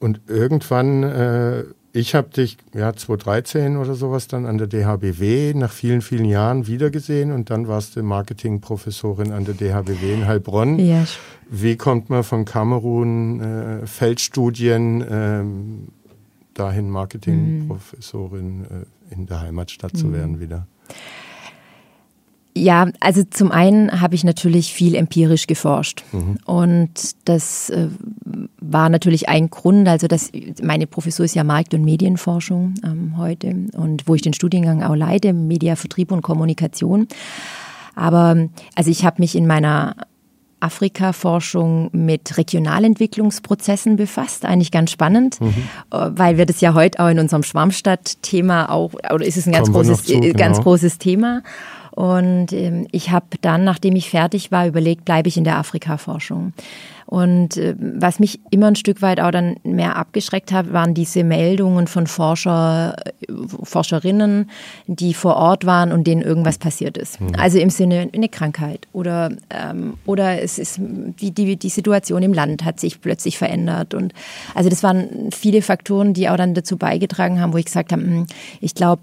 S1: Und irgendwann äh, ich habe dich ja 2013 oder sowas dann an der DHBW nach vielen, vielen Jahren wiedergesehen und dann warst du Marketingprofessorin an der DHBW in Heilbronn. Ja. Wie kommt man von Kamerun äh, Feldstudien ähm, dahin Marketingprofessorin äh, in der Heimatstadt mhm. zu werden wieder?
S2: Ja, also zum einen habe ich natürlich viel empirisch geforscht mhm. und das äh, war natürlich ein Grund, also dass meine Professur ist ja Markt- und Medienforschung ähm, heute und wo ich den Studiengang auch leite, Media, Vertrieb und Kommunikation. Aber also ich habe mich in meiner Afrika-Forschung mit Regionalentwicklungsprozessen befasst. Eigentlich ganz spannend, mhm. Äh, weil wir das ja heute auch in unserem Schwarmstadt-Thema auch, oder ist es ein ganz großes, zu, genau. ganz großes Thema. Und ähm, ich habe dann, nachdem ich fertig war, überlegt, bleibe ich in der Afrika-Forschung. Und äh, was mich immer ein Stück weit auch dann mehr abgeschreckt hat, waren diese Meldungen von Forscher, äh, Forscherinnen, die vor Ort waren und denen irgendwas passiert ist. Mhm. Also im Sinne eine Krankheit oder, ähm, oder es ist die, die, die Situation im Land hat sich plötzlich verändert. Und also das waren viele Faktoren, die auch dann dazu beigetragen haben, wo ich gesagt habe, hm, ich glaube,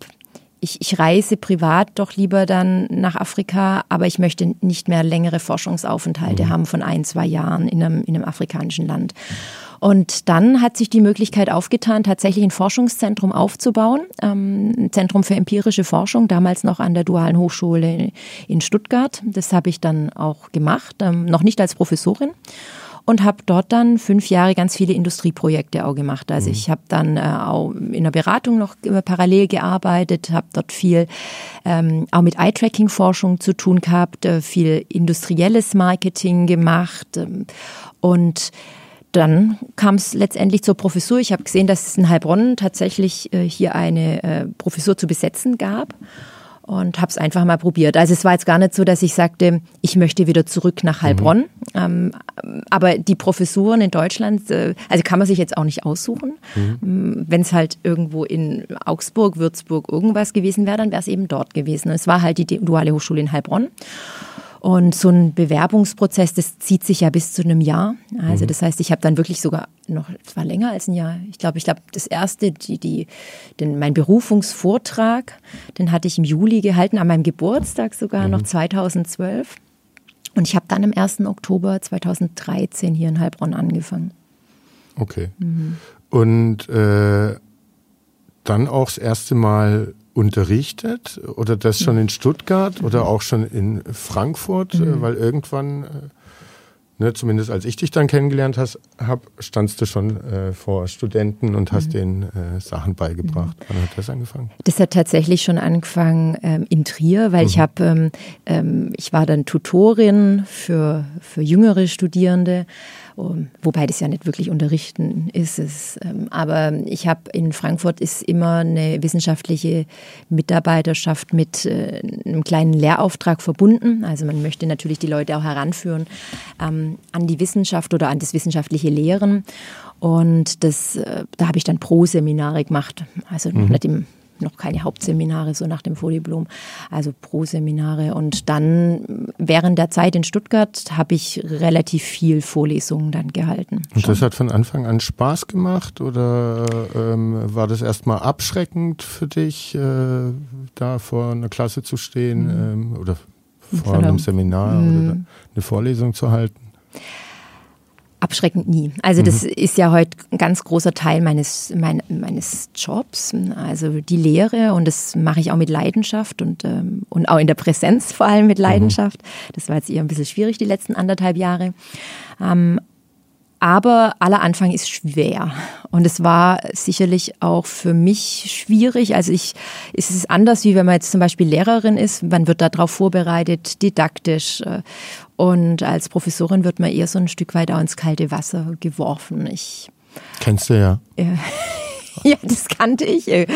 S2: ich, ich reise privat doch lieber dann nach Afrika, aber ich möchte nicht mehr längere Forschungsaufenthalte mhm. haben von ein, zwei Jahren in einem, in einem afrikanischen Land. Und dann hat sich die Möglichkeit aufgetan, tatsächlich ein Forschungszentrum aufzubauen, ähm, ein Zentrum für empirische Forschung, damals noch an der Dualen Hochschule in Stuttgart. Das habe ich dann auch gemacht, ähm, noch nicht als Professorin und habe dort dann fünf Jahre ganz viele Industrieprojekte auch gemacht. Also mhm. ich habe dann äh, auch in der Beratung noch parallel gearbeitet, habe dort viel ähm, auch mit Eye-Tracking-Forschung zu tun gehabt, äh, viel industrielles Marketing gemacht ähm, und dann kam es letztendlich zur Professur. Ich habe gesehen, dass es in Heilbronn tatsächlich äh, hier eine äh, Professur zu besetzen gab und habe es einfach mal probiert. Also es war jetzt gar nicht so, dass ich sagte, ich möchte wieder zurück nach Heilbronn. Mhm. Ähm, aber die Professuren in Deutschland, äh, also kann man sich jetzt auch nicht aussuchen. Mhm. Ähm, Wenn es halt irgendwo in Augsburg, Würzburg irgendwas gewesen wäre, dann wäre es eben dort gewesen. Es war halt die Duale Hochschule in Heilbronn. Und so ein Bewerbungsprozess, das zieht sich ja bis zu einem Jahr. Also mhm. das heißt, ich habe dann wirklich sogar noch, es war länger als ein Jahr. Ich glaube, ich glaube, das erste, die, die, den, mein Berufungsvortrag, den hatte ich im Juli gehalten, an meinem Geburtstag sogar, mhm. noch 2012. Und ich habe dann am 1. Oktober 2013 hier in Heilbronn angefangen.
S1: Okay. Mhm. Und äh, dann auch das erste Mal unterrichtet oder das schon in Stuttgart oder auch schon in Frankfurt, äh, mhm. weil irgendwann, äh, ne, zumindest als ich dich dann kennengelernt habe, standst du schon äh, vor Studenten und hast mhm. denen äh, Sachen beigebracht. Mhm. Wann hat das angefangen?
S2: Das hat tatsächlich schon angefangen ähm, in Trier, weil ich mhm. habe, ähm, ähm, ich war dann Tutorin für, für jüngere Studierende wobei das ja nicht wirklich unterrichten ist. Es, ähm, aber ich habe in Frankfurt ist immer eine wissenschaftliche Mitarbeiterschaft mit äh, einem kleinen Lehrauftrag verbunden. Also man möchte natürlich die Leute auch heranführen ähm, an die Wissenschaft oder an das wissenschaftliche Lehren. Und das, äh, da habe ich dann Pro-Seminare gemacht. Also mhm. nicht im noch keine Hauptseminare, so nach dem Vordiplom, also Pro-Seminare. Und dann während der Zeit in Stuttgart habe ich relativ viel Vorlesungen dann gehalten.
S1: Und schon. das hat von Anfang an Spaß gemacht oder ähm, war das erstmal abschreckend für dich, äh, da vor einer Klasse zu stehen mhm. ähm, oder vor einem Seminar mhm. oder eine Vorlesung zu halten?
S2: Abschreckend nie. Also das mhm. ist ja heute ein ganz großer Teil meines, mein, meines Jobs, also die Lehre und das mache ich auch mit Leidenschaft und, ähm, und auch in der Präsenz vor allem mit mhm. Leidenschaft. Mhm. Das war jetzt eher ein bisschen schwierig die letzten anderthalb Jahre. Ähm, aber aller Anfang ist schwer. Und es war sicherlich auch für mich schwierig. Also ich, es ist anders, wie wenn man jetzt zum Beispiel Lehrerin ist. Man wird darauf vorbereitet, didaktisch. Äh, und als Professorin wird man eher so ein Stück weit auch ins kalte Wasser geworfen. Ich,
S1: Kennst du ja.
S2: ja, das kannte ich. Im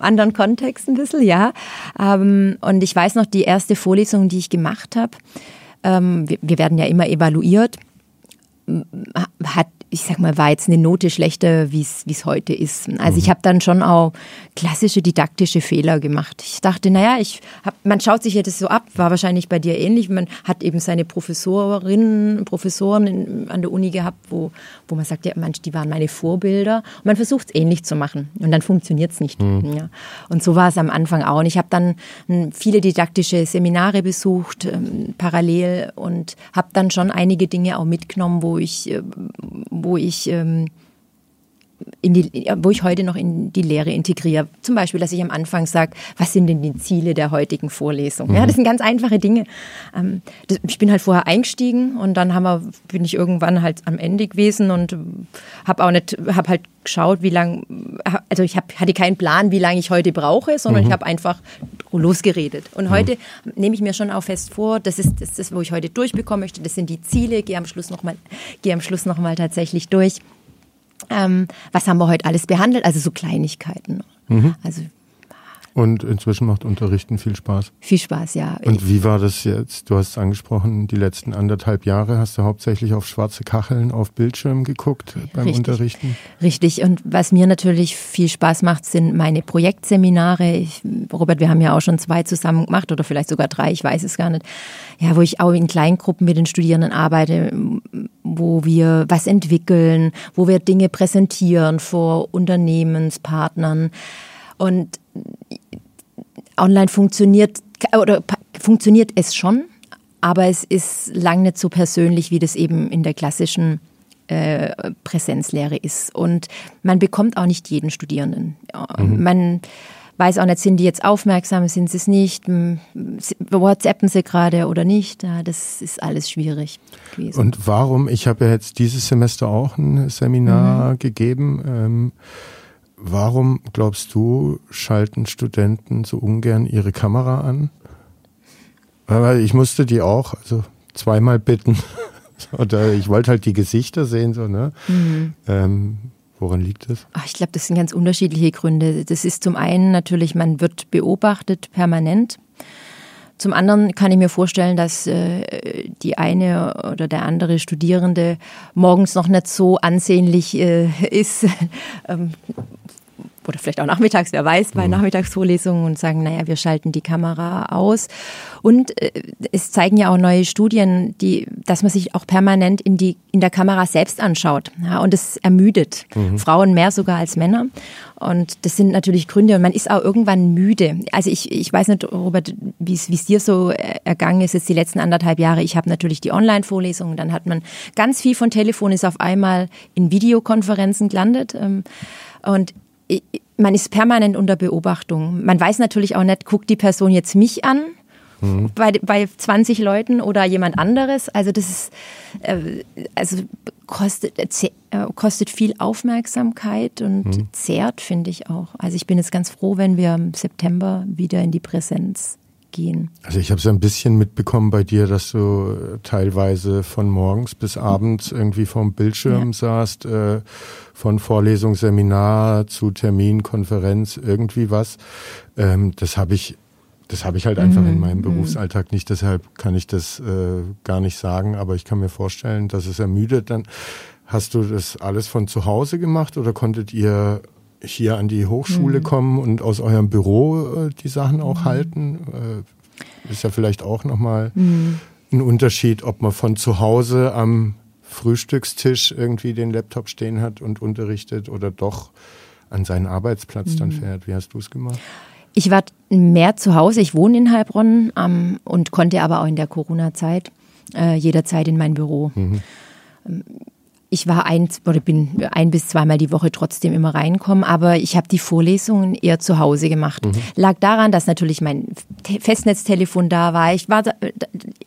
S2: anderen Kontext ein bisschen, ja. Ähm, und ich weiß noch, die erste Vorlesung, die ich gemacht habe, ähm, wir werden ja immer evaluiert hat ich sag mal, war jetzt eine Note schlechter, wie es heute ist. Also mhm. ich habe dann schon auch klassische didaktische Fehler gemacht. Ich dachte, naja, ich hab, man schaut sich ja das so ab, war wahrscheinlich bei dir ähnlich. Man hat eben seine Professorinnen, Professoren in, an der Uni gehabt, wo, wo man sagt, ja, manch, die waren meine Vorbilder. Und man versucht es ähnlich zu machen. Und dann funktioniert es nicht. Mhm. Ja. Und so war es am Anfang auch. Und ich habe dann hm, viele didaktische Seminare besucht, ähm, parallel, und habe dann schon einige Dinge auch mitgenommen, wo ich äh, wo ich ähm, die, wo ich heute noch in die Lehre integriere. Zum Beispiel, dass ich am Anfang sage, was sind denn die Ziele der heutigen Vorlesung? Mhm. Ja, das sind ganz einfache Dinge. Ähm, das, ich bin halt vorher eingestiegen und dann haben wir, bin ich irgendwann halt am Ende gewesen und habe auch nicht, habe halt geschaut, wie lang, also ich hab, hatte keinen Plan, wie lange ich heute brauche, sondern mhm. ich habe einfach losgeredet. Und mhm. heute nehme ich mir schon auch fest vor, das ist das, ist, wo ich heute durchbekommen möchte. Das sind die Ziele. Gehe am Schluss nochmal, gehe am Schluss noch mal tatsächlich durch. Ähm, was haben wir heute alles behandelt? Also so Kleinigkeiten. Mhm. Also
S1: Und inzwischen macht Unterrichten viel Spaß.
S2: Viel Spaß, ja.
S1: Und wie war das jetzt? Du hast es angesprochen, die letzten anderthalb Jahre hast du hauptsächlich auf schwarze Kacheln auf Bildschirm geguckt beim
S2: Richtig.
S1: Unterrichten.
S2: Richtig. Und was mir natürlich viel Spaß macht, sind meine Projektseminare. Ich, Robert, wir haben ja auch schon zwei zusammen gemacht oder vielleicht sogar drei, ich weiß es gar nicht. Ja, wo ich auch in Kleingruppen mit den Studierenden arbeite, wo wir was entwickeln, wo wir Dinge präsentieren vor Unternehmenspartnern. Und online funktioniert oder funktioniert es schon, aber es ist lang nicht so persönlich, wie das eben in der klassischen äh, Präsenzlehre ist. Und man bekommt auch nicht jeden Studierenden. Mhm. Man weiß auch nicht, sind die jetzt aufmerksam, sind sie es nicht, WhatsAppen sie gerade oder nicht. Ja, das ist alles schwierig
S1: gewesen. Und warum? Ich habe ja jetzt dieses Semester auch ein Seminar mhm. gegeben. Ähm, Warum glaubst du, schalten Studenten so ungern ihre Kamera an? Aber ich musste die auch, also zweimal bitten. Oder ich wollte halt die Gesichter sehen, so, ne? Mhm. Ähm, woran liegt das?
S2: Ach, ich glaube, das sind ganz unterschiedliche Gründe. Das ist zum einen natürlich, man wird beobachtet permanent. Zum anderen kann ich mir vorstellen, dass äh, die eine oder der andere Studierende morgens noch nicht so ansehnlich äh, ist, ähm, oder vielleicht auch nachmittags, wer weiß, bei mhm. Nachmittagsvorlesungen und sagen, naja, wir schalten die Kamera aus. Und äh, es zeigen ja auch neue Studien, die, dass man sich auch permanent in die in der Kamera selbst anschaut. Ja, und es ermüdet mhm. Frauen mehr sogar als Männer. Und das sind natürlich Gründe. Und man ist auch irgendwann müde. Also ich, ich weiß nicht, Robert, wie es dir so ergangen ist jetzt die letzten anderthalb Jahre. Ich habe natürlich die Online-Vorlesungen. Dann hat man ganz viel von Telefon, ist auf einmal in Videokonferenzen gelandet. Ähm, und man ist permanent unter Beobachtung. Man weiß natürlich auch nicht, guckt die Person jetzt mich an mhm. bei, bei 20 Leuten oder jemand anderes. Also das ist, äh, also kostet, äh, kostet viel Aufmerksamkeit und mhm. zehrt, finde ich auch. Also ich bin jetzt ganz froh, wenn wir im September wieder in die Präsenz gehen.
S1: Also ich habe es ein bisschen mitbekommen bei dir, dass du äh, teilweise von morgens bis abends irgendwie vorm Bildschirm ja. saßt, äh, von Vorlesung, Seminar zu Termin, Konferenz, irgendwie was. Ähm, das habe ich das habe ich halt einfach in mhm. meinem mhm. Berufsalltag nicht, deshalb kann ich das äh, gar nicht sagen, aber ich kann mir vorstellen, dass es ermüdet. Dann hast du das alles von zu Hause gemacht oder konntet ihr hier an die Hochschule mhm. kommen und aus eurem Büro äh, die Sachen auch mhm. halten? Äh, ist ja vielleicht auch nochmal mhm. ein Unterschied, ob man von zu Hause am Frühstückstisch irgendwie den Laptop stehen hat und unterrichtet oder doch an seinen Arbeitsplatz dann mhm. fährt. Wie hast du es gemacht?
S2: Ich war mehr zu Hause. Ich wohne in Heilbronn ähm, und konnte aber auch in der Corona-Zeit äh, jederzeit in mein Büro. Mhm. Ich war ein oder bin ein bis zweimal die Woche trotzdem immer reinkommen, aber ich habe die Vorlesungen eher zu Hause gemacht. Mhm. Lag daran, dass natürlich mein Festnetztelefon da war. Ich war da,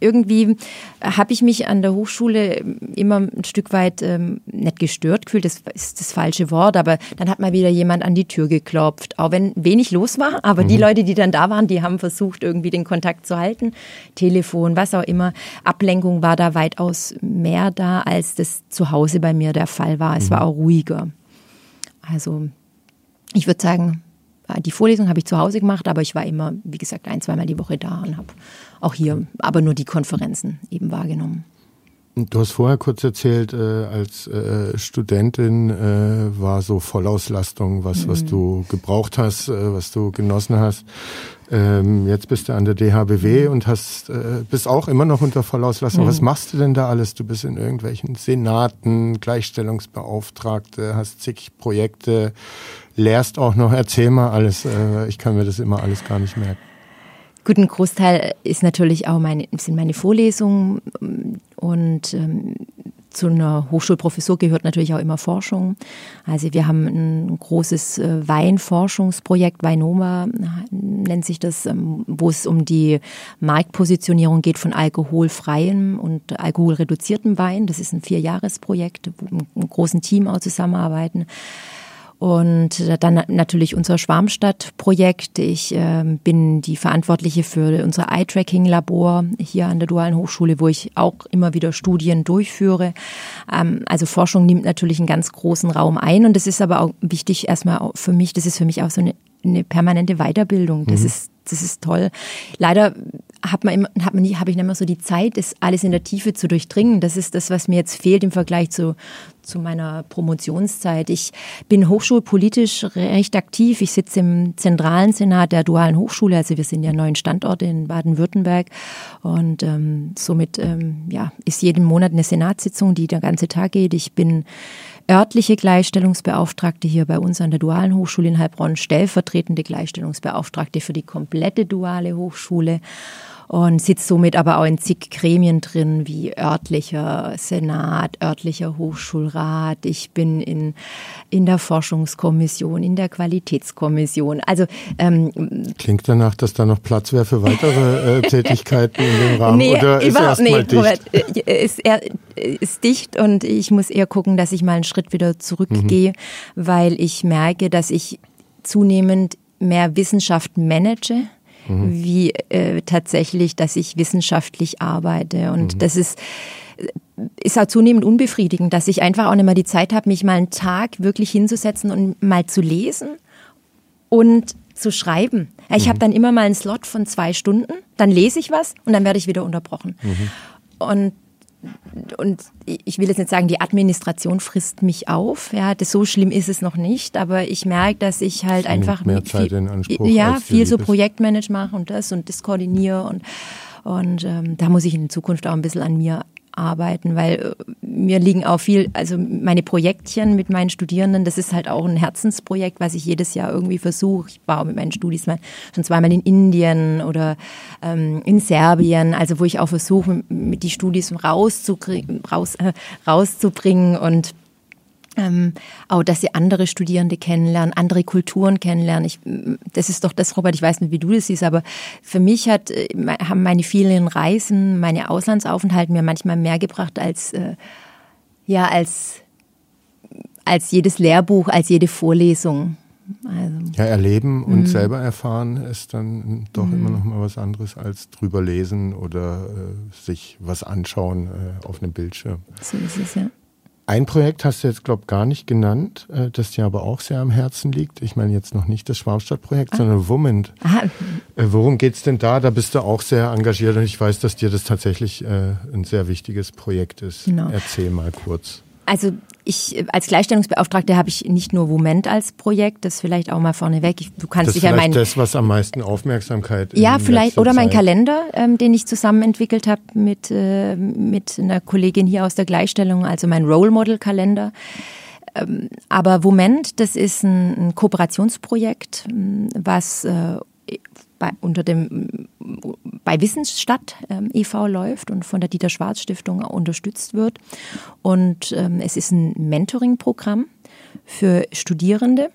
S2: irgendwie habe ich mich an der Hochschule immer ein Stück weit ähm, nicht gestört gefühlt. Das ist das falsche Wort, aber dann hat mal wieder jemand an die Tür geklopft, auch wenn wenig los war. Aber mhm. die Leute, die dann da waren, die haben versucht irgendwie den Kontakt zu halten, Telefon, was auch immer. Ablenkung war da weitaus mehr da als das zu Hause bei mir der Fall war. Es war mhm. auch ruhiger. Also ich würde sagen, die Vorlesung habe ich zu Hause gemacht, aber ich war immer, wie gesagt, ein, zweimal die Woche da und habe auch hier, aber nur die Konferenzen eben wahrgenommen.
S1: Du hast vorher kurz erzählt, äh, als äh, Studentin äh, war so Vollauslastung, was, mhm. was du gebraucht hast, äh, was du genossen hast. Ähm, jetzt bist du an der DHBW mhm. und hast, äh, bist auch immer noch unter Vollauslastung. Mhm. Was machst du denn da alles? Du bist in irgendwelchen Senaten, Gleichstellungsbeauftragte, hast zig Projekte, lehrst auch noch. Erzähl mal alles. Äh, ich kann mir das immer alles gar nicht merken.
S2: Gut, ein Großteil ist natürlich auch meine, sind meine Vorlesungen und ähm, zu einer Hochschulprofessur gehört natürlich auch immer Forschung. Also wir haben ein großes äh, Weinforschungsprojekt, Weinoma nennt sich das, ähm, wo es um die Marktpositionierung geht von alkoholfreiem und alkoholreduziertem Wein. Das ist ein Vierjahresprojekt, wo wir mit einem großen Team auch zusammenarbeiten. Und dann natürlich unser Schwarmstadt-Projekt. Ich äh, bin die Verantwortliche für unser Eye-Tracking-Labor hier an der Dualen Hochschule, wo ich auch immer wieder Studien durchführe. Ähm, also Forschung nimmt natürlich einen ganz großen Raum ein und das ist aber auch wichtig erstmal für mich, das ist für mich auch so eine eine permanente Weiterbildung. Das mhm. ist das ist toll. Leider hat man immer, hat man nie, habe ich nicht mehr so die Zeit, das alles in der Tiefe zu durchdringen. Das ist das, was mir jetzt fehlt im Vergleich zu, zu meiner Promotionszeit. Ich bin hochschulpolitisch recht aktiv. Ich sitze im zentralen Senat der Dualen Hochschule. Also wir sind ja neun Standorte in Baden-Württemberg. Und ähm, somit ähm, ja, ist jeden Monat eine Senatssitzung, die der ganze Tag geht. Ich bin örtliche Gleichstellungsbeauftragte hier bei uns an der Dualen Hochschule in Heilbronn, stellvertretende Gleichstellungsbeauftragte für die komplette duale Hochschule und sitzt somit aber auch in zig Gremien drin, wie örtlicher Senat, örtlicher Hochschulrat. Ich bin in, in der Forschungskommission, in der Qualitätskommission. Also ähm,
S1: Klingt danach, dass da noch Platz wäre für weitere äh, Tätigkeiten in dem Rahmen?
S2: Nee, oder ist erst nee, dicht? Moment, äh, ist, er, ist dicht und ich muss eher gucken, dass ich mal einen Schritt wieder zurückgehe, mhm. weil ich merke, dass ich zunehmend mehr Wissenschaft manage mhm. wie äh, tatsächlich, dass ich wissenschaftlich arbeite. Und mhm. das ist ist auch zunehmend unbefriedigend, dass ich einfach auch nicht mehr die Zeit habe, mich mal einen Tag wirklich hinzusetzen und mal zu lesen und zu schreiben. Ich mhm. habe dann immer mal einen Slot von zwei Stunden, dann lese ich was und dann werde ich wieder unterbrochen. Mhm. Und und ich will jetzt nicht sagen, die Administration frisst mich auf. Ja, das, so schlimm ist es noch nicht, aber ich merke, dass ich halt einfach
S1: mehr Zeit viel, in Anspruch
S2: ja viel so Projektmanage mache und das und das koordiniere und und ähm, da muss ich in Zukunft auch ein bisschen an mir arbeiten, weil äh, mir liegen auch viel, also meine Projektchen mit meinen Studierenden, das ist halt auch ein Herzensprojekt, was ich jedes Jahr irgendwie versuche. Ich war auch mit meinen Studis mal schon zweimal in Indien oder ähm, in Serbien, also wo ich auch versuche, die Studis rauszubringen, raus, äh, rauszubringen und ähm, auch, dass sie andere Studierende kennenlernen, andere Kulturen kennenlernen. Ich, das ist doch das, Robert, ich weiß nicht, wie du das siehst, aber für mich hat, äh, haben meine vielen Reisen, meine Auslandsaufenthalte mir manchmal mehr gebracht als, äh, ja, als, als jedes Lehrbuch, als jede Vorlesung.
S1: Also, ja, erleben und mh. selber erfahren ist dann doch mh. immer noch mal was anderes als drüber lesen oder äh, sich was anschauen äh, auf einem Bildschirm. So ist es, ja. Ein Projekt hast du jetzt, glaube ich, gar nicht genannt, äh, das dir aber auch sehr am Herzen liegt. Ich meine jetzt noch nicht das Schwarmstadt-Projekt, ah. sondern Woman. Äh, worum geht's denn da? Da bist du auch sehr engagiert und ich weiß, dass dir das tatsächlich äh, ein sehr wichtiges Projekt ist. Genau. Erzähl mal kurz.
S2: Also ich als Gleichstellungsbeauftragte habe ich nicht nur Woment als Projekt, das vielleicht auch mal vorneweg. Du kannst
S1: das
S2: dich
S1: ja
S2: mein
S1: das, was am meisten Aufmerksamkeit.
S2: Ja, vielleicht oder mein Zeit. Kalender, ähm, den ich zusammen entwickelt habe mit äh, mit einer Kollegin hier aus der Gleichstellung, also mein Role Model Kalender. Ähm, aber Woment, das ist ein, ein Kooperationsprojekt, was äh, bei, unter dem, bei Wissensstadt ähm, e.V. läuft und von der Dieter Schwarz Stiftung unterstützt wird. Und ähm, es ist ein Mentoring-Programm für Studierende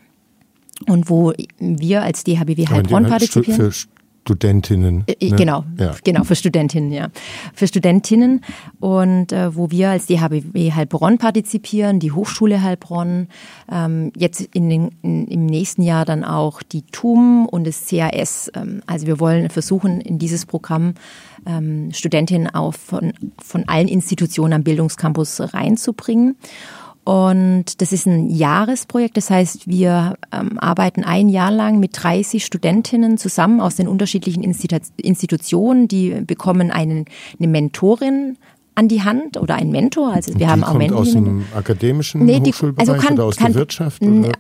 S2: und wo wir als DHBW Heilbronn partizipieren.
S1: Für Studentinnen.
S2: Äh, äh, ne? Genau, ja. genau, für Studentinnen, ja. Für Studentinnen und äh, wo wir als DHBW Heilbronn partizipieren, die Hochschule Heilbronn, ähm, jetzt in den, in, im nächsten Jahr dann auch die TUM und das CAS. Ähm, also wir wollen versuchen, in dieses Programm ähm, Studentinnen auch von, von allen Institutionen am Bildungscampus reinzubringen. Und das ist ein Jahresprojekt. Das heißt, wir ähm, arbeiten ein Jahr lang mit 30 Studentinnen zusammen aus den unterschiedlichen Institutionen. Die bekommen einen, eine Mentorin an die Hand oder einen Mentor. Also wir
S1: die
S2: haben auch
S1: kommt aus dem akademischen nee, die, Hochschulbereich also kann, oder aus kann, der Wirtschaft? Oder?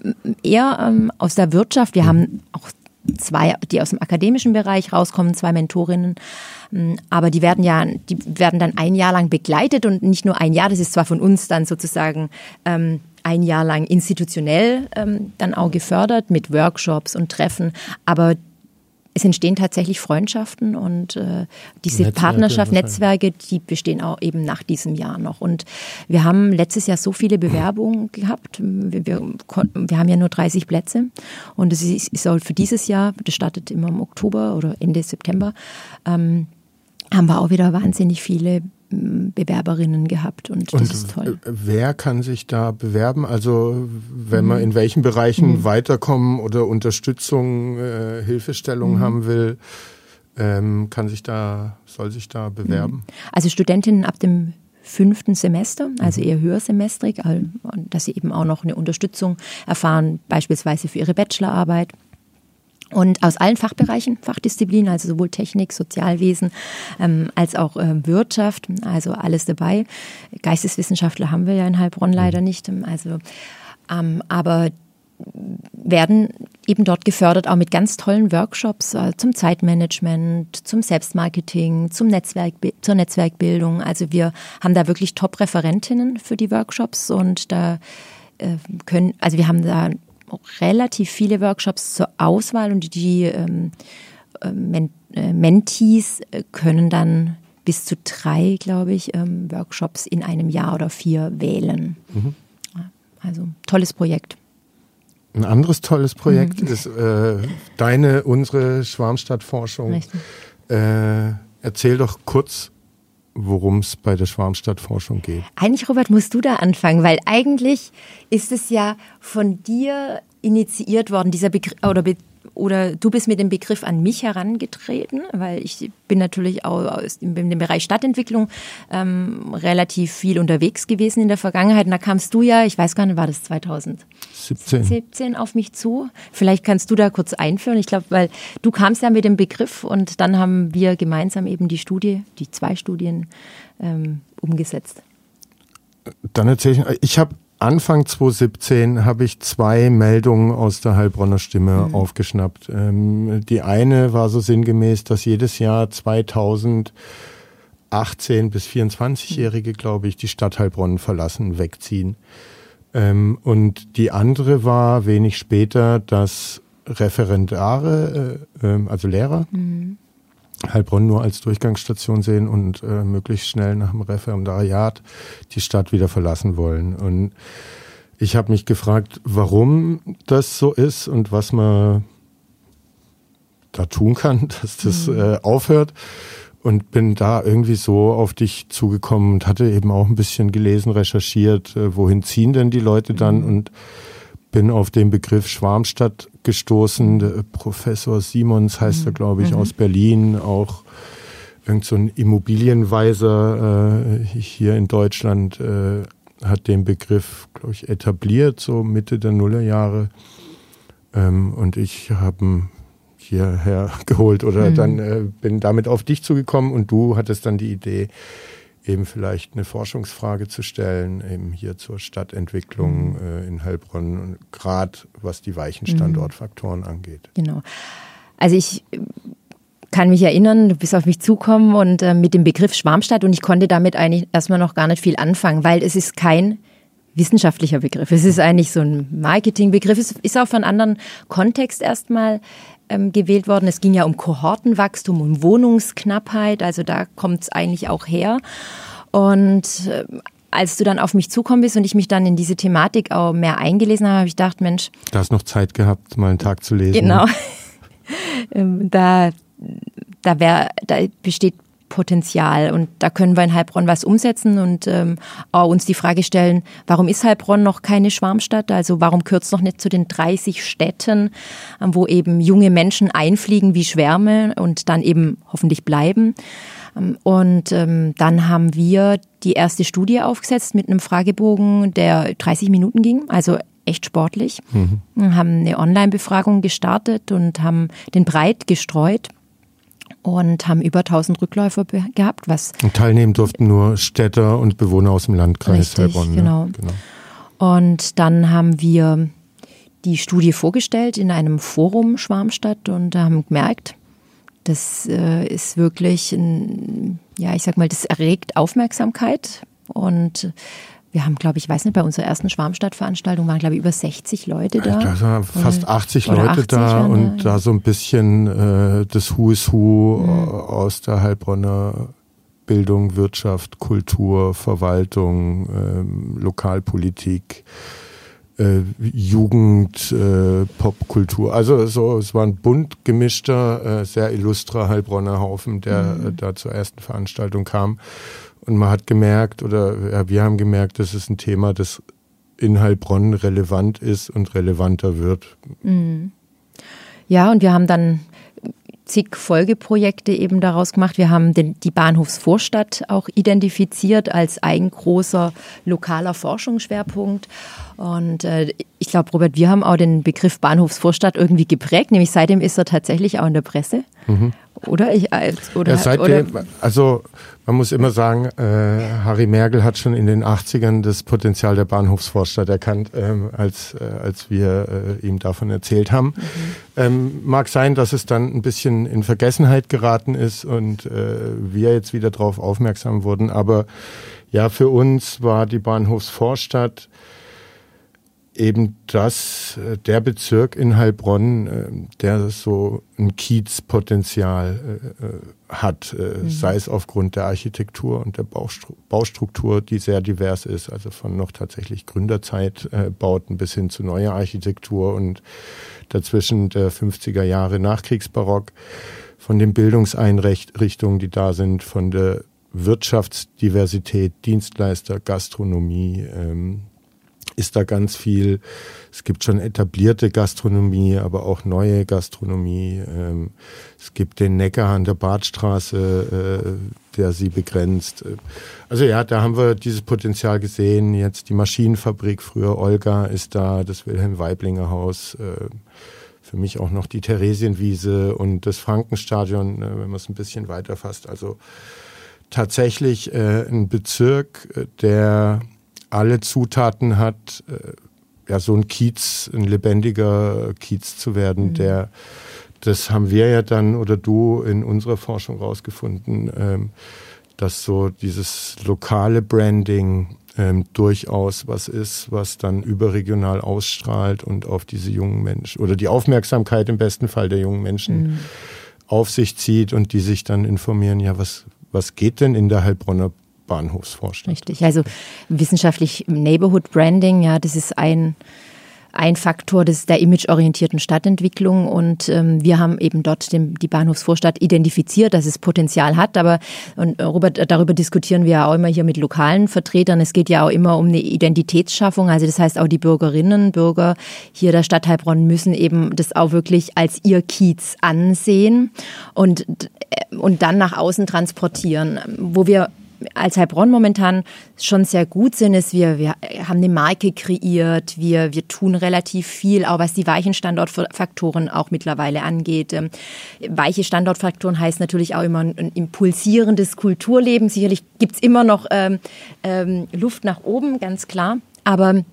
S2: Eher ähm, aus der Wirtschaft. Wir mhm. haben auch zwei, die aus dem akademischen Bereich rauskommen, zwei Mentorinnen. Mm, aber die werden ja, die werden dann ein Jahr lang begleitet und nicht nur ein Jahr, das ist zwar von uns dann sozusagen ähm, ein Jahr lang institutionell ähm, dann auch gefördert mit Workshops und Treffen, aber es entstehen tatsächlich Freundschaften und äh, diese Netzwerke Partnerschaft, Netzwerke, die bestehen auch eben nach diesem Jahr noch. Und wir haben letztes Jahr so viele Bewerbungen gehabt. Wir, wir, wir haben ja nur 30 Plätze und es soll für dieses Jahr, das startet immer im Oktober oder Ende September, ähm, haben wir auch wieder wahnsinnig viele Bewerberinnen gehabt und, und das ist toll.
S1: Wer kann sich da bewerben? Also wenn mhm. man in welchen Bereichen mhm. weiterkommen oder Unterstützung, äh, Hilfestellung mhm. haben will, ähm, kann sich da, soll sich da bewerben? Mhm.
S2: Also Studentinnen ab dem fünften Semester, also mhm. eher höhersemestrig, dass sie eben auch noch eine Unterstützung erfahren, beispielsweise für ihre Bachelorarbeit Und aus allen Fachbereichen, Fachdisziplinen, also sowohl Technik, Sozialwesen ähm, als auch äh, Wirtschaft, also alles dabei. Geisteswissenschaftler haben wir ja in Heilbronn leider nicht. Also, ähm, aber werden eben dort gefördert, auch mit ganz tollen Workshops äh, zum Zeitmanagement, zum Selbstmarketing, zum Netzwerk, zur Netzwerkbildung. Also wir haben da wirklich Top-Referentinnen für die Workshops und da äh, können, also wir haben da relativ viele Workshops zur Auswahl und die ähm, äh, Men äh, Mentees können dann bis zu drei, glaube ich, ähm, Workshops in einem Jahr oder vier wählen. Mhm. Also tolles Projekt.
S1: Ein anderes tolles Projekt mhm. ist äh, deine, unsere Schwarmstadtforschung. Äh, erzähl doch kurz, worum es bei der Schwarmstadtforschung geht.
S2: Eigentlich, Robert, musst du da anfangen, weil eigentlich ist es ja von dir initiiert worden, dieser Begriff oder be oder du bist mit dem Begriff an mich herangetreten, weil ich bin natürlich auch aus dem, in dem Bereich Stadtentwicklung ähm, relativ viel unterwegs gewesen in der Vergangenheit. Und da kamst du ja, ich weiß gar nicht, war das 2017 17 auf mich zu. Vielleicht kannst du da kurz einführen. Ich glaube, weil du kamst ja mit dem Begriff und dann haben wir gemeinsam eben die Studie, die zwei Studien ähm, umgesetzt.
S1: Dann erzähle ich, ich habe Anfang 2017 habe ich zwei Meldungen aus der Heilbronner Stimme mhm. aufgeschnappt. Ähm, die eine war so sinngemäß, dass jedes Jahr 2000 18 bis 24-Jährige, glaube ich, die Stadt Heilbronn verlassen, wegziehen. Ähm, und die andere war wenig später, dass Referendare, äh, äh, also Lehrer, mhm. Heilbronn nur als Durchgangsstation sehen und äh, möglichst schnell nach dem Referendariat die Stadt wieder verlassen wollen. Und ich habe mich gefragt, warum das so ist und was man da tun kann, dass das mhm. äh, aufhört. Und bin da irgendwie so auf dich zugekommen und hatte eben auch ein bisschen gelesen, recherchiert, äh, wohin ziehen denn die Leute dann mhm. und bin auf den Begriff Schwarmstadt gestoßen. Der Professor Simons heißt er, glaube ich, mhm. aus Berlin, auch irgend so ein Immobilienweiser äh, hier in Deutschland äh, hat den Begriff, glaube ich, etabliert, so Mitte der Nullerjahre. Ähm, und ich habe ihn hierher geholt oder mhm. dann äh, bin damit auf dich zugekommen und du hattest dann die Idee, eben vielleicht eine Forschungsfrage zu stellen, eben hier zur Stadtentwicklung mhm. äh, in Heilbronn, gerade was die weichen. Standortfaktoren mhm. angeht.
S2: Genau. Also ich äh, kann mich erinnern, du bist auf mich zukommen und äh, mit dem Begriff Schwarmstadt und ich konnte damit eigentlich erstmal noch gar nicht viel anfangen, weil es ist kein wissenschaftlicher Begriff. Es ist eigentlich so ein Marketingbegriff. Es ist auch von anderen Kontext erstmal ähm, gewählt worden. Es ging ja um Kohortenwachstum, um Wohnungsknappheit. Also da kommt es eigentlich auch her. Und äh, als du dann auf mich zukommen bist und ich mich dann in diese Thematik auch mehr eingelesen habe, habe ich gedacht, Mensch.
S1: Du hast noch Zeit gehabt, mal einen Tag zu lesen.
S2: Genau. Ähm, da, da, wär, da besteht Potenzial. Und da können wir in Heilbronn was umsetzen und ähm, auch uns die Frage stellen, warum ist Heilbronn noch keine Schwarmstadt? Also warum kürzt noch nicht zu den 30 Städten, ähm, wo eben junge Menschen einfliegen wie Schwärme und dann eben hoffentlich bleiben? Ähm, und ähm, dann haben wir die erste Studie aufgesetzt mit einem Fragebogen, der 30 Minuten ging, also echt sportlich. Mhm. Haben eine Online-Befragung gestartet und haben den breit gestreut und haben über 1000 Rückläufer gehabt. Was
S1: und teilnehmen durften nur Städter und Bewohner aus dem Landkreis richtig, Heilbronn.
S2: Ne? Genau. genau. Und dann haben wir die Studie vorgestellt in einem Forum Schwarmstadt und haben gemerkt, das äh, ist wirklich, ein, ja, ich sag mal, das erregt Aufmerksamkeit und wir haben, glaube ich, weiß nicht, bei unserer ersten Schwarmstadtveranstaltung waren, glaube ich, über 60 Leute da.
S1: Da waren fast 80 Leute 80 da und da so ein bisschen äh, das Who is Who mhm. aus der Heilbronner Bildung, Wirtschaft, Kultur, Verwaltung, ähm, Lokalpolitik, äh, Jugend, äh, Popkultur. Also so, es war ein bunt gemischter, äh, sehr illustrer Heilbronner Haufen, der mhm. äh, da zur ersten Veranstaltung kam. Und man hat gemerkt, oder ja, wir haben gemerkt, das ist ein Thema, das in Heilbronn relevant ist und relevanter wird.
S2: Mhm. Ja, und wir haben dann zig Folgeprojekte eben daraus gemacht. Wir haben den, die Bahnhofsvorstadt auch identifiziert als ein großer lokaler Forschungsschwerpunkt. Und äh, ich glaube, Robert, wir haben auch den Begriff Bahnhofsvorstadt irgendwie geprägt, nämlich seitdem ist er tatsächlich auch in der Presse. Mhm. Oder ich als oder,
S1: ja, seitdem, oder also man muss immer sagen, äh, Harry Merkel hat schon in den 80ern das Potenzial der Bahnhofsvorstadt erkannt, ähm, als, äh, als wir äh, ihm davon erzählt haben. Mhm. Ähm, mag sein, dass es dann ein bisschen in Vergessenheit geraten ist und äh, wir jetzt wieder darauf aufmerksam wurden. Aber ja, für uns war die Bahnhofsvorstadt eben das, äh, der Bezirk in Heilbronn, äh, der so ein Kiezpotenzial äh, hat, mhm. sei es aufgrund der Architektur und der Baustruktur, die sehr divers ist, also von noch tatsächlich Gründerzeitbauten bis hin zu neuer Architektur und dazwischen der 50er Jahre Nachkriegsbarock, von den Bildungseinrichtungen, die da sind, von der Wirtschaftsdiversität, Dienstleister, Gastronomie, ähm, ist da ganz viel. Es gibt schon etablierte Gastronomie, aber auch neue Gastronomie. Ähm, es gibt den Neckar an der Badstraße, äh, der sie begrenzt. Also ja, da haben wir dieses Potenzial gesehen. Jetzt die Maschinenfabrik, früher Olga ist da, das Wilhelm Weiblinger Haus. Äh, für mich auch noch die Theresienwiese und das Frankenstadion, äh, wenn man es ein bisschen weiter fasst. Also tatsächlich ein Bezirk, der alle Zutaten hat, äh, ja, so ein Kiez, ein lebendiger Kiez zu werden, mhm. der, das haben wir ja dann oder du in unserer Forschung rausgefunden, ähm, dass so dieses lokale Branding ähm, durchaus was ist, was dann überregional ausstrahlt und auf diese jungen Menschen oder die Aufmerksamkeit im besten Fall der jungen Menschen mhm. auf sich zieht und die sich dann informieren, ja, was, was geht denn in der Heilbronner Bahnhofsvorstadt.
S2: Richtig, also wissenschaftlich Neighborhood Branding, ja, das ist ein ein Faktor des, der imageorientierten Stadtentwicklung. Und ähm, wir haben eben dort den, die Bahnhofsvorstadt identifiziert, dass es Potenzial hat. Aber und Robert, darüber diskutieren wir ja auch immer hier mit lokalen Vertretern. Es geht ja auch immer um eine Identitätsschaffung. Also das heißt auch die Bürgerinnen, Bürger hier der Stadt Heilbronn müssen eben das auch wirklich als ihr Kiez ansehen und, und dann nach außen transportieren. Wo wir als Heilbronn momentan schon sehr gut sind, ist, wir, wir haben eine Marke kreiert, wir, wir tun relativ viel, auch was die weichen Standortfaktoren auch mittlerweile angeht. Ähm, weiche Standortfaktoren heißt natürlich auch immer ein, impulsierendes Kulturleben. Sicherlich gibt's immer noch ähm, ähm, Luft nach oben, ganz klar. Aber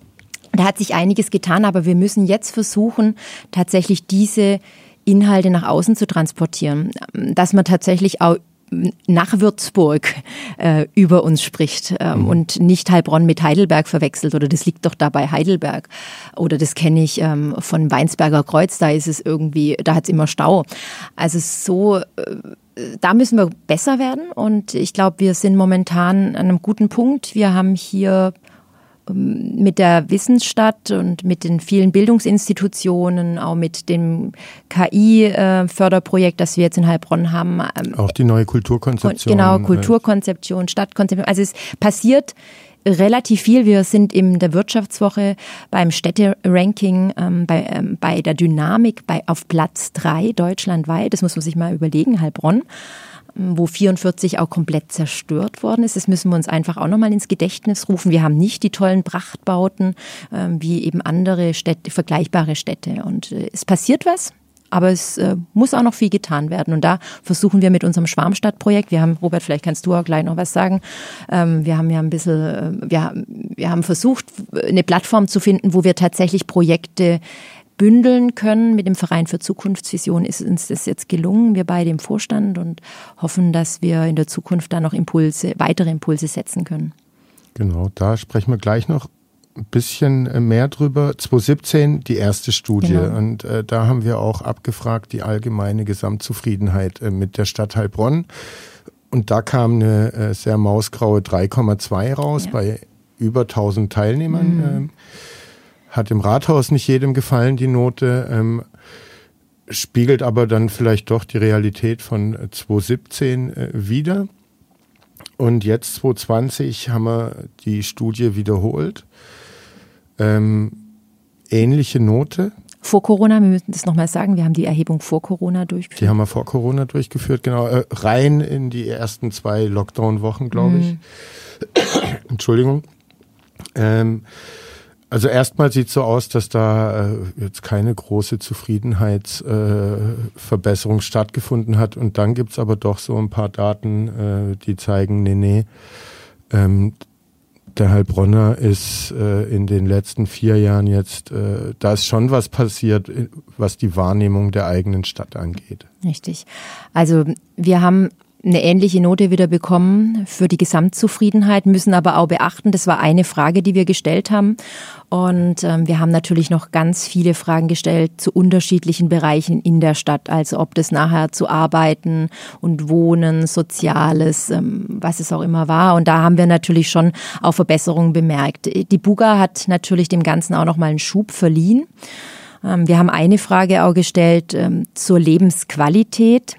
S2: da hat sich einiges getan, aber wir müssen jetzt versuchen, tatsächlich diese Inhalte nach außen zu transportieren, dass man tatsächlich auch nach Würzburg äh, über uns spricht ähm, mhm. und nicht Heilbronn mit Heidelberg verwechselt oder das liegt doch da bei Heidelberg oder das kenne ich ähm, von Weinsberger Kreuz, da ist es irgendwie, da hat es immer Stau. Also so, äh, da müssen wir besser werden und ich glaube, wir sind momentan an einem guten Punkt. Wir haben hier mit der Wissensstadt und mit den vielen Bildungsinstitutionen, auch mit dem KI-Förderprojekt, das wir jetzt in Heilbronn haben.
S1: Ähm, auch die neue Kulturkonzeption.
S2: Genau, Kulturkonzeption, Stadtkonzeption. Also es passiert relativ viel. Wir sind in der Wirtschaftswoche beim Städteranking, ähm, bei, ähm, bei der Dynamik bei, auf Platz drei deutschlandweit. Das muss man sich mal überlegen, Heilbronn wo 44 auch komplett zerstört worden ist. Das müssen wir uns einfach auch nochmal ins Gedächtnis rufen. Wir haben nicht die tollen Prachtbauten ähm, wie eben andere Städte, vergleichbare Städte. Und äh, es passiert was. Aber es äh, muss auch noch viel getan werden. Und da versuchen wir mit unserem Schwarmstadtprojekt, wir haben, Robert, vielleicht kannst du auch gleich noch was sagen. Ähm, wir haben ja ein bisschen, äh, wir, wir haben versucht, eine Plattform zu finden, wo wir tatsächlich Projekte bündeln können. Mit dem Verein für Zukunftsvision ist uns das jetzt gelungen, wir beide im Vorstand und hoffen, dass wir in der Zukunft da noch Impulse, weitere Impulse setzen können.
S1: Genau, da sprechen wir gleich noch ein bisschen äh, mehr drüber. 2017 die erste Studie genau. und äh, da haben wir auch abgefragt die allgemeine Gesamtzufriedenheit äh, mit der Stadt Heilbronn und da kam eine äh, sehr mausgraue 3,2 raus ja. bei über 1000 Teilnehmern. Mhm. Hat im Rathaus nicht jedem gefallen, die Note, ähm, spiegelt aber dann vielleicht doch die Realität von 2017 äh, wieder. Und jetzt 2020 haben wir die Studie wiederholt. Ähm, ähnliche Note.
S2: vor Corona, wir müssen das nochmal sagen, wir haben die Erhebung vor Corona durchgeführt.
S1: Die haben wir vor Corona durchgeführt, genau. Äh, rein in die ersten zwei Lockdown-Wochen, glaube ich. Mhm. Entschuldigung. Ähm, also erstmal sieht so aus, dass da äh, jetzt keine große Zufriedenheitsverbesserung äh, stattgefunden hat. Und dann gibt's aber doch so ein paar Daten, äh, die zeigen, nee, nee, ähm, der Heilbronner ist äh, in den letzten vier Jahren jetzt, äh, da ist schon was passiert, äh, was die Wahrnehmung der eigenen Stadt angeht.
S2: Richtig. Also wir haben eine ähnliche Note wieder bekommen für die Gesamtzufriedenheit, müssen aber auch beachten, das war eine Frage, die wir gestellt haben. Und ähm, wir haben natürlich noch ganz viele Fragen gestellt zu unterschiedlichen Bereichen in der Stadt, also ob das nachher zu Arbeiten und Wohnen, Soziales, ähm, was es auch immer war. Und da haben wir natürlich schon auch Verbesserungen bemerkt. Die Buga hat natürlich dem Ganzen auch noch mal einen Schub verliehen. Ähm, wir haben eine Frage auch gestellt ähm, zur Lebensqualität.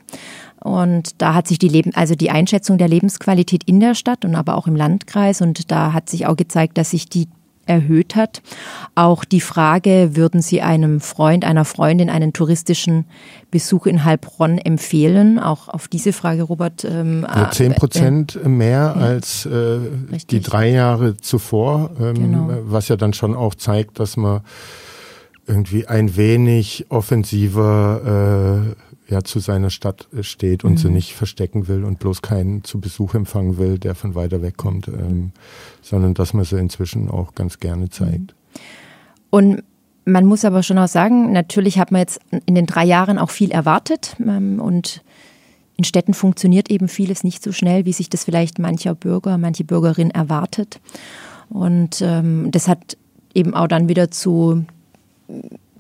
S2: Und da hat sich die Leben, also die Einschätzung der Lebensqualität in der Stadt und aber auch im Landkreis und da hat sich auch gezeigt, dass sich die erhöht hat. Auch die Frage, würden Sie einem Freund, einer Freundin einen touristischen Besuch in Heilbronn empfehlen? Auch auf diese Frage, Robert.
S1: Ähm, ja, Zehn Prozent äh, mehr ja, als äh, die drei Jahre zuvor, ähm, genau. was ja dann schon auch zeigt, dass man irgendwie ein wenig offensiver äh, ja zu seiner Stadt äh, steht und mhm. sie nicht verstecken will und bloß keinen zu Besuch empfangen will, der von weiter weg kommt, ähm, sondern dass man sie inzwischen auch ganz gerne zeigt.
S2: Und man muss aber schon auch sagen, natürlich hat man jetzt in den drei Jahren auch viel erwartet ähm, und in Städten funktioniert eben vieles nicht so schnell, wie sich das vielleicht mancher Bürger, manche Bürgerin erwartet. Und ähm, das hat eben auch dann wieder zu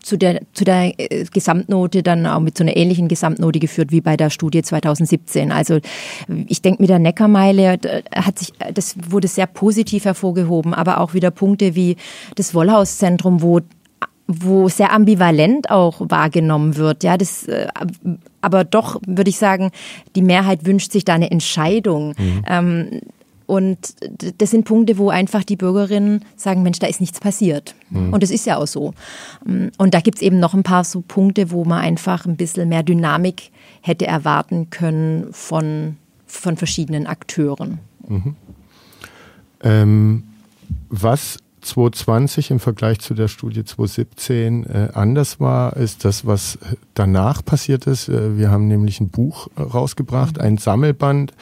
S2: zu der, zu der äh, Gesamtnote dann auch mit so einer ähnlichen Gesamtnote geführt wie bei der Studie 2017. Also ich denke, mit der Neckarmeile hat sich, das wurde sehr positiv hervorgehoben, aber auch wieder Punkte wie das Wollhauszentrum, wo wo sehr ambivalent auch wahrgenommen wird. Ja, das, äh, aber doch würde ich sagen, die Mehrheit wünscht sich da eine Entscheidung. Mhm. Ähm, und das sind Punkte, wo einfach die Bürgerinnen sagen, Mensch, da ist nichts passiert. Mhm. Und das ist ja auch so. Und da gibt es eben noch ein paar so Punkte, wo man einfach ein bisschen mehr Dynamik hätte erwarten können von, von verschiedenen Akteuren. Mhm.
S1: Ähm, was 2020 im Vergleich zu der Studie 2017 äh, anders war, ist das, was danach passiert ist. Äh, wir haben nämlich ein Buch rausgebracht, mhm. ein Sammelband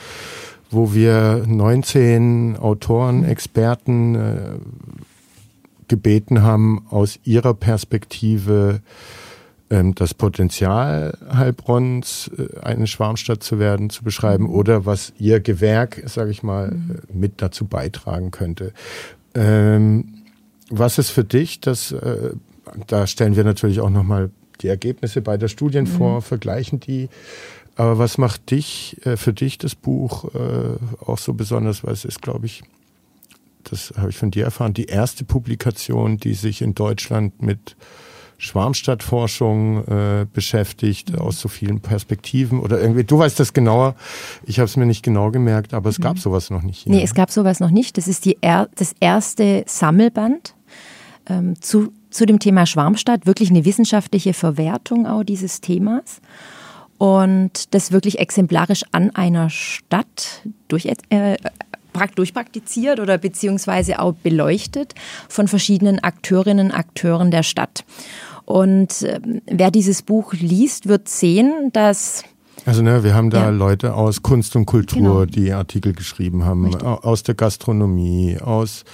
S1: wo wir 19 Autoren, Experten äh, gebeten haben, aus ihrer Perspektive ähm, das Potenzial Heilbronns, äh, eine Schwarmstadt zu werden, zu beschreiben mhm. oder was ihr Gewerk, sage ich mal, mhm. Äh, mit dazu beitragen könnte. Ähm, was ist für dich, das, äh, da stellen wir natürlich auch nochmal die Ergebnisse beider Studien mhm. vor, vergleichen die. Aber was macht dich, äh, für dich das Buch äh, auch so besonders? Weil es ist, glaube ich, das habe ich von dir erfahren, die erste Publikation, die sich in Deutschland mit Schwarmstadtforschung äh, beschäftigt, mhm. aus so vielen Perspektiven oder irgendwie, du weißt das genauer, ich habe es mir nicht genau gemerkt, aber es mhm. gab sowas noch nicht.
S2: Hier. Nee, es gab sowas noch nicht. Das ist die er das erste Sammelband ähm, zu, zu dem Thema Schwarmstadt, wirklich eine wissenschaftliche Verwertung auch dieses Themas und das wirklich exemplarisch an einer Stadt durch, äh, durchpraktiziert oder beziehungsweise auch beleuchtet von verschiedenen Akteurinnen und Akteuren der Stadt. Und äh, wer dieses Buch liest, wird sehen, dass
S1: also ne, wir haben da ja. Leute aus Kunst und Kultur, genau. die Artikel geschrieben haben, Richtig. aus der Gastronomie, aus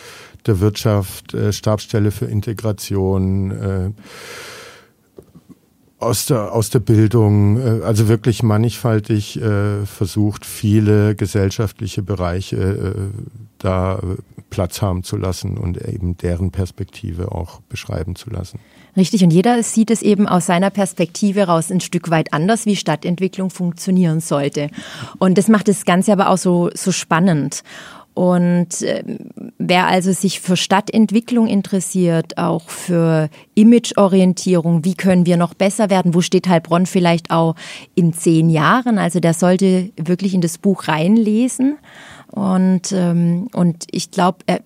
S1: der Wirtschaft, äh, Stabsstelle für Integration, äh, aus der, aus der Bildung, äh, also wirklich mannigfaltig äh, versucht, viele gesellschaftliche Bereiche äh, da Platz haben zu lassen und eben deren Perspektive auch beschreiben zu lassen.
S2: Richtig, und jeder sieht es eben aus seiner Perspektive raus ein Stück weit anders, wie Stadtentwicklung funktionieren sollte. Und das macht das Ganze aber auch so, so spannend. Und äh, wer also sich für Stadtentwicklung interessiert, auch für Imageorientierung, wie können wir noch besser werden, wo steht Heilbronn vielleicht auch in zehn Jahren, also der sollte wirklich in das Buch reinlesen Und, ähm, und ich glaube, äh,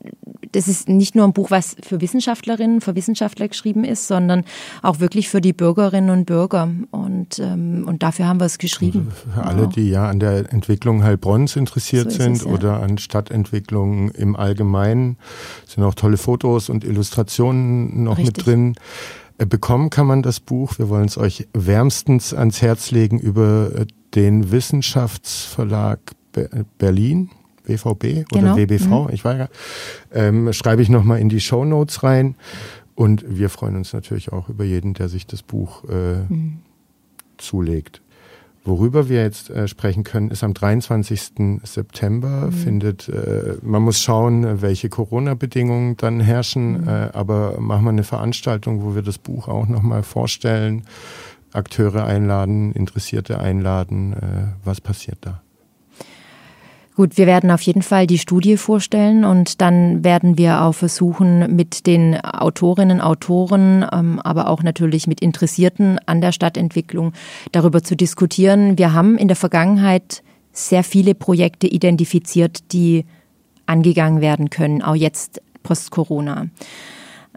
S2: das ist nicht nur ein Buch, was für Wissenschaftlerinnen, für Wissenschaftler geschrieben ist, sondern auch wirklich für die Bürgerinnen und Bürger. Und, ähm, und dafür haben wir es geschrieben.
S1: Also für alle, die ja an der Entwicklung Heilbronns interessiert so sind es, ja. oder an Stadtentwicklung im Allgemeinen, sind auch tolle Fotos und Illustrationen noch Richtig. mit drin. Äh, bekommen kann man das Buch, wir wollen es euch wärmstens ans Herz legen, über äh, den Wissenschaftsverlag Berlin. BVB oder genau. WBV, mhm. ich weiß gar ähm, schreibe ich nochmal in die Show Notes rein. Und wir freuen uns natürlich auch über jeden, der sich das Buch äh, mhm. zulegt. Worüber wir jetzt äh, sprechen können, ist am 23. September mhm. findet, äh, man muss schauen, welche Corona-Bedingungen dann herrschen, mhm. äh, aber machen wir eine Veranstaltung, wo wir das Buch auch nochmal vorstellen, Akteure einladen, Interessierte einladen. Äh, was passiert da?
S2: Gut, wir werden auf jeden Fall die Studie vorstellen und dann werden wir auch versuchen, mit den Autorinnen, Autoren, ähm, aber auch natürlich mit Interessierten an der Stadtentwicklung darüber zu diskutieren. Wir haben in der Vergangenheit sehr viele Projekte identifiziert, die angegangen werden können, auch jetzt post-Corona.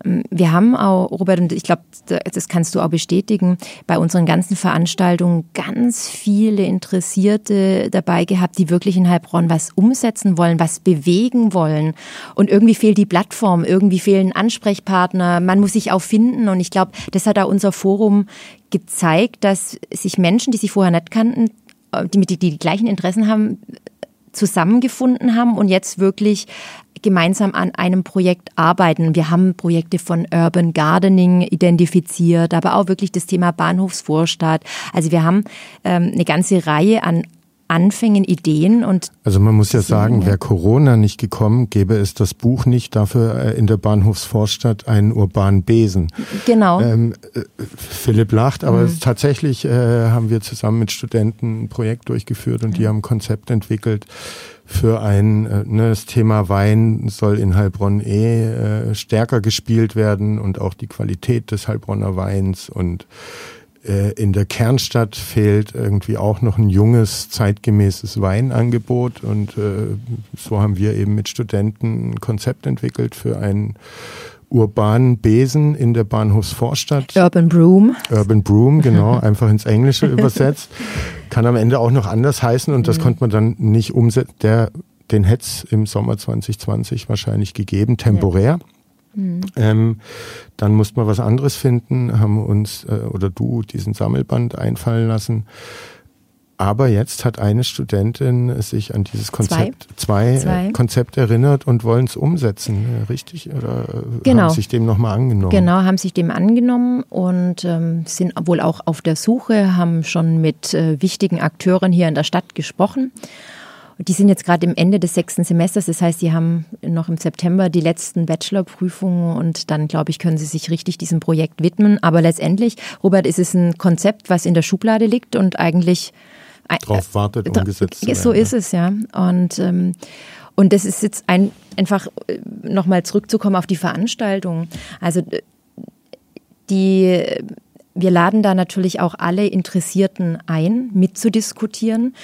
S2: Ähm, wir haben auch, Robert, und ich glaube, das kannst du auch bestätigen, bei unseren ganzen Veranstaltungen ganz viele Interessierte dabei gehabt, die wirklich in Heilbronn was umsetzen wollen, was bewegen wollen. Und irgendwie fehlt die Plattform, irgendwie fehlen Ansprechpartner, man muss sich auch finden. Und ich glaube, das hat auch unser Forum gezeigt, dass sich Menschen, die sich vorher nicht kannten, äh, die mit die, die gleichen Interessen haben, zusammengefunden haben und jetzt wirklich gemeinsam an einem Projekt arbeiten. Wir haben Projekte von Urban Gardening identifiziert, aber auch wirklich das Thema Bahnhofsvorstadt. Also wir haben ähm, eine ganze Reihe an Anfängen, Ideen und.
S1: Also man muss ja sagen, wäre Corona nicht gekommen, gäbe es das Buch nicht, dafür äh, in der Bahnhofsvorstadt einen urbanen Besen.
S2: Genau.
S1: Ähm, äh, Philipp lacht, aber mhm. tatsächlich äh, haben wir zusammen mit Studenten ein Projekt durchgeführt und die haben ein Konzept entwickelt für ein, äh, ne, das Thema Wein soll in Heilbronn eh äh, stärker gespielt werden und auch die Qualität des Heilbronner Weins und in der Kernstadt fehlt irgendwie auch noch ein junges, zeitgemäßes Weinangebot. Und äh, so haben wir eben mit Studenten ein Konzept entwickelt für einen urbanen Besen in der Bahnhofsvorstadt.
S2: Urban Broom.
S1: Urban Broom, genau, einfach ins Englische übersetzt. Kann am Ende auch noch anders heißen und das mhm. konnte man dann nicht umsetzen. Der, den hätte es im Sommer 2020 wahrscheinlich gegeben, temporär. Ja. Mhm. Ähm, dann mussten wir was anderes finden, haben uns äh, oder du diesen Sammelband einfallen lassen. Aber jetzt hat eine Studentin sich an dieses Konzept, zwei, zwei, äh, zwei. Konzepte erinnert und wollen es umsetzen, äh, richtig? Oder äh, genau. haben sich dem nochmal angenommen?
S2: Genau, haben sich dem angenommen und ähm, sind wohl auch auf der Suche, haben schon mit äh, wichtigen Akteuren hier in der Stadt gesprochen die sind jetzt gerade im Ende des sechsten Semesters, das heißt, sie haben noch im September die letzten Bachelorprüfungen und dann, glaube ich, können sie sich richtig diesem Projekt widmen. Aber letztendlich, Robert, ist es ein Konzept, was in der Schublade liegt und eigentlich
S1: drauf wartet, äh, umgesetzt zu werden.
S2: So ist es, ja. Und, ähm, und das ist jetzt ein, einfach äh, nochmal zurückzukommen auf die Veranstaltung. Also die wir laden da natürlich auch alle Interessierten ein, mitzudiskutieren,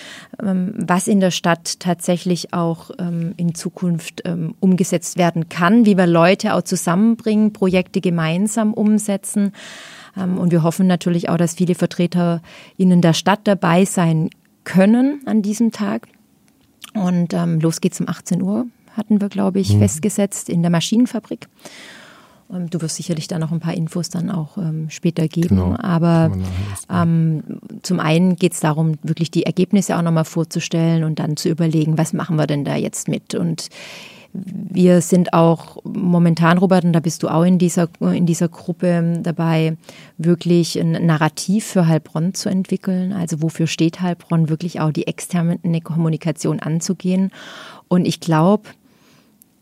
S2: ähm, was in der Stadt tatsächlich auch ähm, in Zukunft ähm, umgesetzt werden kann, wie wir Leute auch zusammenbringen, Projekte gemeinsam umsetzen. Und wir hoffen natürlich auch, dass viele VertreterInnen der Stadt dabei sein können an diesem Tag. Und los geht's um 18 Uhr, hatten wir, glaube ich, mhm. festgesetzt in der Maschinenfabrik. Ähm, du wirst sicherlich da noch ein paar Infos dann auch ähm, später geben. Genau, Aber ähm, zum einen geht es darum, wirklich die Ergebnisse auch nochmal vorzustellen und dann zu überlegen, was machen wir denn da jetzt mit? Und wir sind auch momentan, Robert, und da bist du auch in dieser, in dieser Gruppe dabei, wirklich ein Narrativ für Heilbronn zu entwickeln. Also wofür steht Heilbronn, wirklich auch die externe Kommunikation anzugehen. Und ich glaube,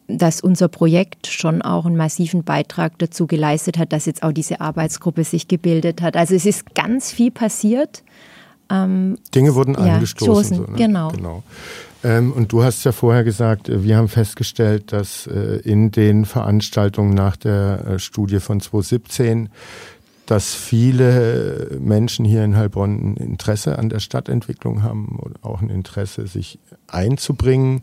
S2: dass unser Projekt schon auch einen massiven Beitrag dazu geleistet hat, dass jetzt auch diese Arbeitsgruppe sich gebildet hat. Also es ist ganz viel passiert.
S1: Ähm, Dinge wurden ja, angestoßen. So,
S2: ne? Genau.
S1: genau. Ähm, und du hast ja vorher gesagt, wir haben festgestellt, dass äh, in den Veranstaltungen nach der äh, Studie von 2017 dass viele Menschen hier in Heilbronn ein Interesse an der Stadtentwicklung haben und auch ein Interesse, sich einzubringen,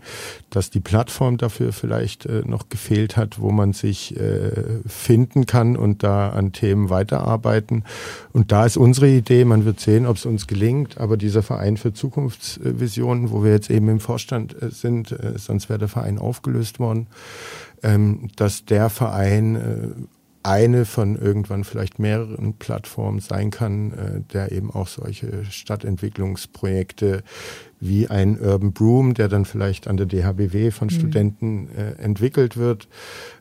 S1: dass die Plattform dafür vielleicht äh, noch gefehlt hat, wo man sich äh, finden kann und da an Themen weiterarbeiten. Und da ist unsere Idee, man wird sehen, ob es uns gelingt, aber dieser Verein für Zukunftsvisionen, wo wir jetzt eben im Vorstand äh, sind, sonst wäre der Verein aufgelöst worden, ähm, dass der Verein eine von irgendwann vielleicht mehreren Plattformen sein kann, äh, der eben auch solche Stadtentwicklungsprojekte wie ein Urban Broom, der dann vielleicht an der DHBW von mhm. Studenten äh, entwickelt wird,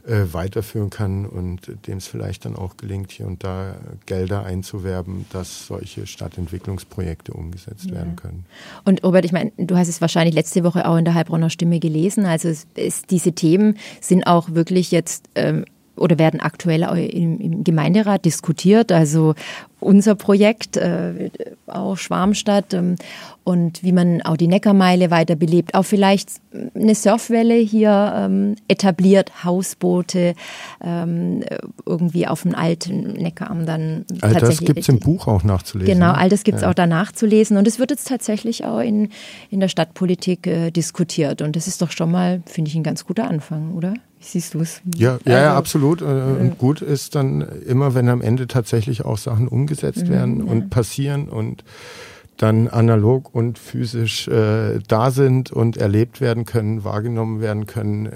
S1: äh, weiterführen kann und dem es vielleicht dann auch gelingt, hier und da Gelder einzuwerben, dass solche Stadtentwicklungsprojekte umgesetzt ja. werden können.
S2: Und Robert, ich meine, du hast es wahrscheinlich letzte Woche auch in der Heilbronner Stimme gelesen. Also es, es, diese Themen sind auch wirklich jetzt ähm, oder werden aktuell im, im Gemeinderat diskutiert. Also unser Projekt, äh, auch Schwarmstadt ähm, und wie man auch die Neckarmeile weiterbelebt, auch vielleicht eine Surfwelle hier ähm, etabliert, Hausboote ähm, irgendwie auf dem alten Neckararm dann.
S1: All das gibt es im Buch auch nachzulesen.
S2: Genau, all das gibt es ja. auch da nachzulesen und es wird jetzt tatsächlich auch in, in der Stadtpolitik äh, diskutiert und das ist doch schon mal, finde ich, ein ganz guter Anfang, oder? Wie siehst du es?
S1: Ja, ja, ja, also, absolut. Äh, und gut ist dann immer, wenn am Ende tatsächlich auch Sachen umgesetzt mhm, werden ja. und passieren und dann analog und physisch äh, da sind und erlebt werden können, wahrgenommen werden können.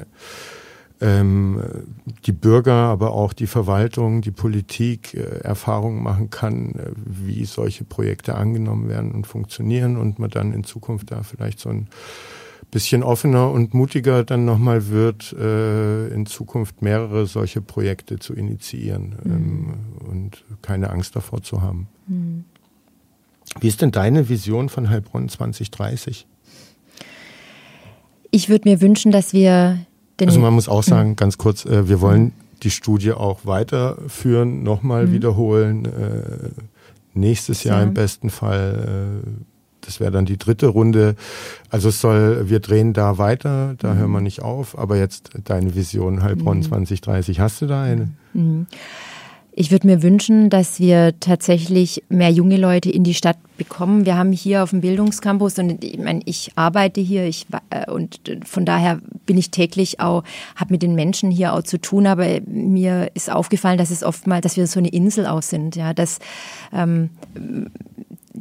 S1: Ähm, die Bürger, aber auch die Verwaltung, die Politik äh, Erfahrungen machen kann, äh, wie solche Projekte angenommen werden und funktionieren und man dann in Zukunft da vielleicht so ein bisschen offener und mutiger dann nochmal wird, äh, in Zukunft mehrere solche Projekte zu initiieren mhm. ähm, und keine Angst davor zu haben. Mhm. Wie ist denn deine Vision von Heilbronn 2030?
S2: Ich würde mir wünschen, dass wir
S1: den. Also man muss auch sagen, mhm. ganz kurz, äh, wir wollen die Studie auch weiterführen, nochmal mhm. wiederholen. Äh, nächstes Jahr ja. im besten Fall. Das wäre dann die dritte Runde. Also es soll, wir drehen da weiter, da mhm. hören wir nicht auf. Aber jetzt deine Vision Heilbronn mhm. 2030, hast du da eine? Mhm.
S2: Ich würde mir wünschen, dass wir tatsächlich mehr junge Leute in die Stadt bekommen. Wir haben hier auf dem Bildungscampus und ich meine, ich arbeite hier ich, äh, und von daher bin ich täglich auch, habe mit den Menschen hier auch zu tun, aber mir ist aufgefallen, dass es oftmals, dass wir so eine Insel auch sind, ja, dass ähm,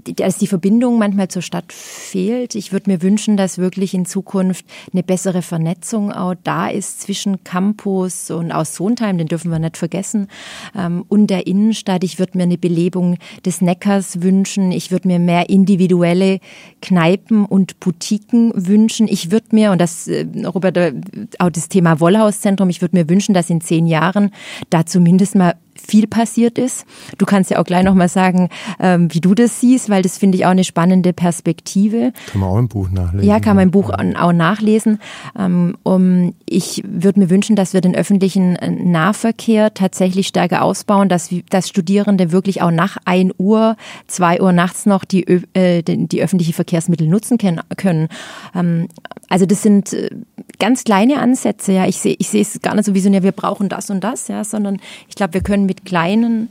S2: dass die Verbindung manchmal zur Stadt fehlt. Ich würde mir wünschen, dass wirklich in Zukunft eine bessere Vernetzung auch da ist zwischen Campus und aus Sondheim, den dürfen wir nicht vergessen, ähm, und der Innenstadt. Ich würde mir eine Belebung des Neckars wünschen. Ich würde mir mehr individuelle Kneipen und Boutiquen wünschen. Ich würde mir, und das, äh, Robert, äh, auch das Thema Wollhauszentrum, ich würde mir wünschen, dass in zehn Jahren da zumindest mal viel passiert ist. Du kannst ja auch gleich nochmal sagen, ähm, wie du das siehst, weil das finde ich auch eine spannende Perspektive.
S1: Kann man auch im Buch nachlesen.
S2: Ja, kann man im Buch auch nachlesen. Ähm, um, ich würde mir wünschen, dass wir den öffentlichen Nahverkehr tatsächlich stärker ausbauen, dass, dass Studierende wirklich auch nach 1 Uhr, 2 Uhr nachts noch die, äh, die öffentliche Verkehrsmittel nutzen können. Ähm, also das sind äh, ganz kleine Ansätze. Ja, ich sehe ich sehe es gar nicht so visionär, wir brauchen das und das, ja, sondern ich glaube, wir können mit kleinen,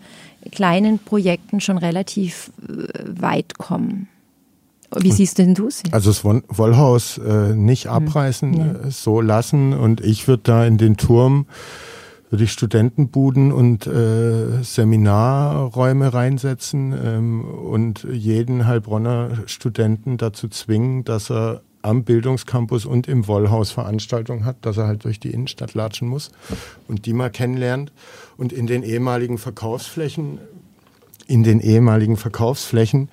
S2: kleinen Projekten schon relativ äh, weit kommen. Wie siehst denn du es?
S1: Also das Wollhaus äh, nicht mhm. abreißen, ja. äh, so lassen und ich würde da in den Turm würde ich Studentenbuden und äh, Seminarräume reinsetzen ähm, und jeden Heilbronner Studenten dazu zwingen, dass er am Bildungscampus und im Wollhaus Veranstaltungen hat, dass er halt durch die Innenstadt latschen muss und die mal kennenlernt. Und in den ehemaligen Verkaufsflächen, in den ehemaligen Verkaufsflächen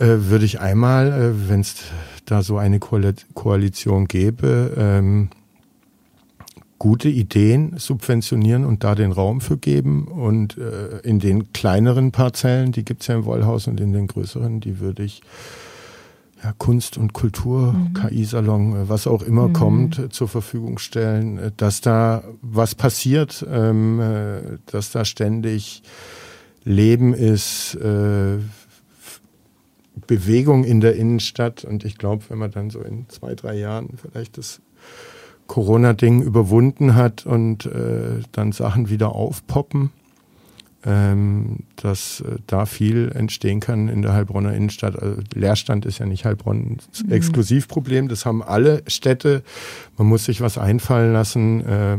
S1: äh, würde ich einmal, äh, wenn es da so eine Koalition gäbe, ähm, gute Ideen subventionieren und da den Raum für geben. Und äh, in den kleineren Parzellen, die gibt's ja im Wollhaus und in den größeren, die würde ich ja, Kunst und Kultur, mhm. KI-Salon, äh, was auch immer mhm. kommt, äh, zur Verfügung stellen, äh, dass da was passiert, ähm, dass da ständig Leben ist, äh, Bewegung in der Innenstadt. Und ich glaube, wenn man dann so in zwei, drei Jahren vielleicht das Corona-Ding überwunden hat und äh, dann Sachen wieder aufpoppen, dass äh, da viel entstehen kann in der Heilbronner Innenstadt. Also Leerstand ist ja nicht Heilbronnens mhm. Exklusivproblem, das haben alle Städte. Man muss sich was einfallen lassen, äh,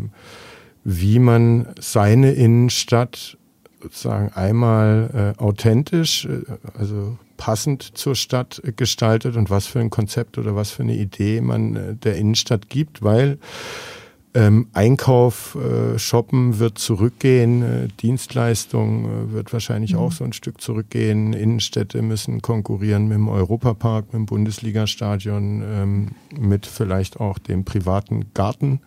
S1: wie man seine Innenstadt sozusagen einmal äh, authentisch, äh, also passend zur Stadt gestaltet und was für ein Konzept oder was für eine Idee man äh, der Innenstadt gibt, weil ähm, Einkauf, äh, Shoppen wird zurückgehen, äh, Dienstleistung äh, wird wahrscheinlich mhm. auch so ein Stück zurückgehen. Innenstädte müssen konkurrieren mit dem Europapark, mit dem Bundesligastadion, ähm, mit vielleicht auch dem privaten Garten.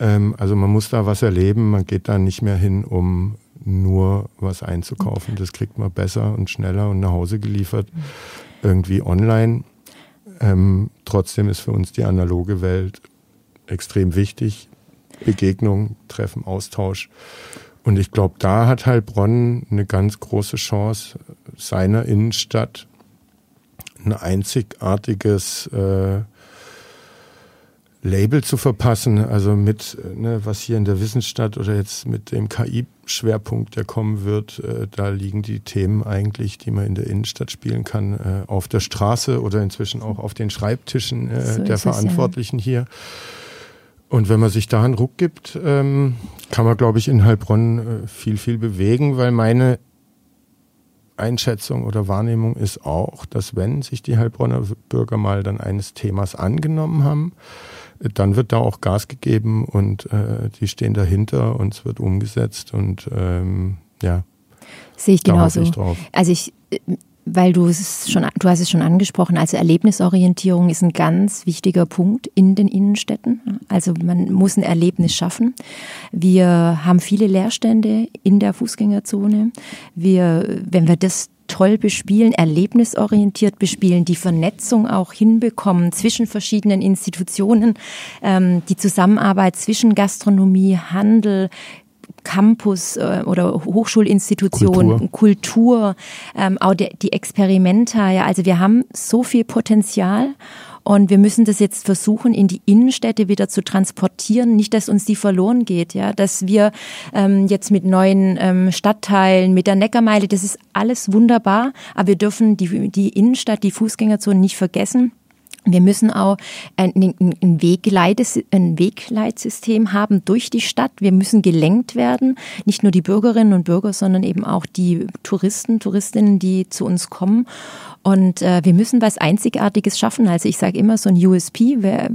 S1: Ähm, also man muss da was erleben, man geht da nicht mehr hin, um nur was einzukaufen. Das kriegt man besser und schneller und nach Hause geliefert, mhm. irgendwie online. Ähm, trotzdem ist für uns die analoge Welt extrem wichtig. Begegnung, Treffen, Austausch. Und ich glaube, da hat Heilbronn eine ganz große Chance, seiner Innenstadt ein einzigartiges äh, Label zu verpassen, also mit, ne, was hier in der Wissensstadt oder jetzt mit dem KI-Schwerpunkt, der kommen wird, äh, da liegen die Themen eigentlich, die man in der Innenstadt spielen kann, äh, auf der Straße oder inzwischen auch auf den Schreibtischen äh, so der Verantwortlichen es, ja. hier. Und wenn man sich da einen Ruck gibt, ähm, kann man, glaube ich, in Heilbronn äh, viel, viel bewegen, weil meine Einschätzung oder Wahrnehmung ist auch, dass wenn sich die Heilbronner Bürger mal dann eines Themas angenommen haben, äh, dann wird da auch Gas gegeben und äh, die stehen dahinter und es wird umgesetzt und ähm, ja.
S2: Sehe ich genauso. Ich also ich äh, weil du es schon, du hast es schon angesprochen, also Erlebnisorientierung ist ein ganz wichtiger Punkt in den Innenstädten. Also man muss ein Erlebnis schaffen. Wir haben viele Leerstände in der Fußgängerzone. Wir, wenn wir das toll bespielen, erlebnisorientiert bespielen, die Vernetzung auch hinbekommen zwischen verschiedenen Institutionen, ähm, die Zusammenarbeit zwischen Gastronomie, Handel, Campus äh, oder Hochschulinstitutionen, Kultur, Kultur ähm, auch die, die Experimenta. Ja, also wir haben so viel Potenzial und wir müssen das jetzt versuchen, in die Innenstädte wieder zu transportieren. Nicht, dass uns die verloren geht, ja, dass wir ähm, jetzt mit neuen ähm, Stadtteilen, mit der Neckarmeile, das ist alles wunderbar, aber wir dürfen die, die Innenstadt, die Fußgängerzone nicht vergessen. Wir müssen auch ein, ein, Wegleitsystem haben durch die Stadt. Wir müssen gelenkt werden. Nicht nur die Bürgerinnen und Bürger, sondern eben auch die Touristen, Touristinnen, die zu uns kommen. Und äh, wir müssen was Einzigartiges schaffen. Also ich sage immer, so ein USP, wir,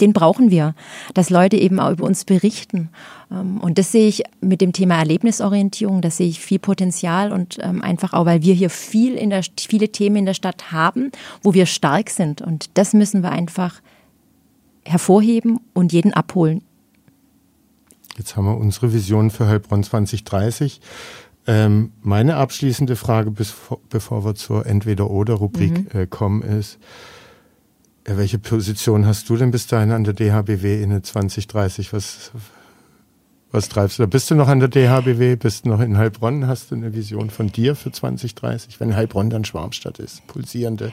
S2: den brauchen wir, dass Leute eben auch über uns berichten. Ähm, und das sehe ich mit dem Thema Erlebnisorientierung, da sehe ich viel Potenzial und ähm, einfach auch, weil wir hier viel in der, viele Themen in der Stadt haben, wo wir stark sind. Und das müssen wir einfach hervorheben und jeden abholen.
S1: Jetzt haben wir unsere Vision für Heilbronn 2030. Ähm, meine abschließende Frage, bis, bevor wir zur Entweder-Oder-Rubrik mhm. äh, kommen, ist, äh, welche Position hast du denn bis dahin an der DHBW in 2030? Was, was treibst du da? Bist du noch an der DHBW? Bist du noch in Heilbronn? Hast du eine Vision von dir für 2030, wenn Heilbronn dann Schwarmstadt ist? Pulsierende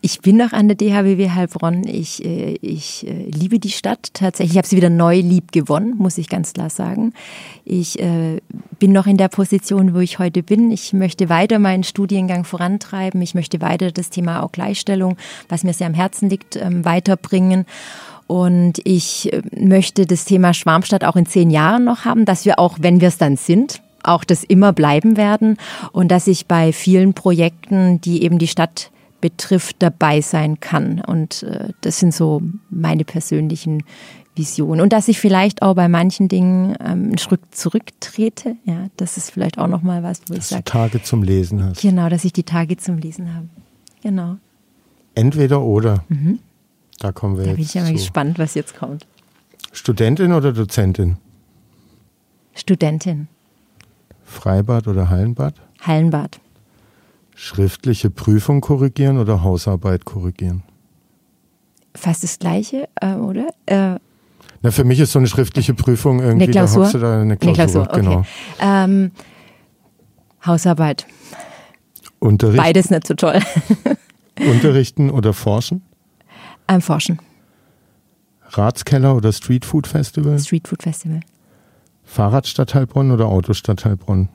S2: ich bin noch an der DHBW Heilbronn. Ich, äh, ich äh, liebe die Stadt tatsächlich. Ich habe sie wieder neu lieb gewonnen, muss ich ganz klar sagen. Ich äh, bin noch in der Position, wo ich heute bin. Ich möchte weiter meinen Studiengang vorantreiben. Ich möchte weiter das Thema auch Gleichstellung, was mir sehr am Herzen liegt, ähm, weiterbringen. Und ich möchte das Thema Schwarmstadt auch in zehn Jahren noch haben, dass wir auch, wenn wir es dann sind, auch das immer bleiben werden und dass ich bei vielen Projekten, die eben die Stadt betrifft, dabei sein kann. Und äh, das sind so meine persönlichen Visionen. Und dass ich vielleicht auch bei manchen Dingen ähm, einen Schritt zurücktrete. Ja, das ist vielleicht auch nochmal was,
S1: wo dass ich sage. Tage zum Lesen hast.
S2: Genau, dass ich die Tage zum Lesen habe. Genau.
S1: Entweder oder. Mhm. Da kommen wir
S2: da
S1: jetzt. Da
S2: bin ich ja mal gespannt, was jetzt kommt.
S1: Studentin oder Dozentin?
S2: Studentin.
S1: Freibad oder Hallenbad?
S2: Hallenbad.
S1: Schriftliche Prüfung korrigieren oder Hausarbeit korrigieren?
S2: Fast das Gleiche, äh, oder? Äh,
S1: Na, für mich ist so eine schriftliche Prüfung irgendwie,
S2: eine Klausur?
S1: da hockst du da eine Klausur,
S2: eine Klausur genau. Okay. Ähm, Hausarbeit.
S1: Unterrichten?
S2: Beides nicht so toll.
S1: Unterrichten oder forschen?
S2: Ähm, forschen.
S1: Ratskeller oder Streetfood Festival?
S2: Streetfood Festival.
S1: Fahrrad statt Heilbronn oder Auto statt Heilbronn?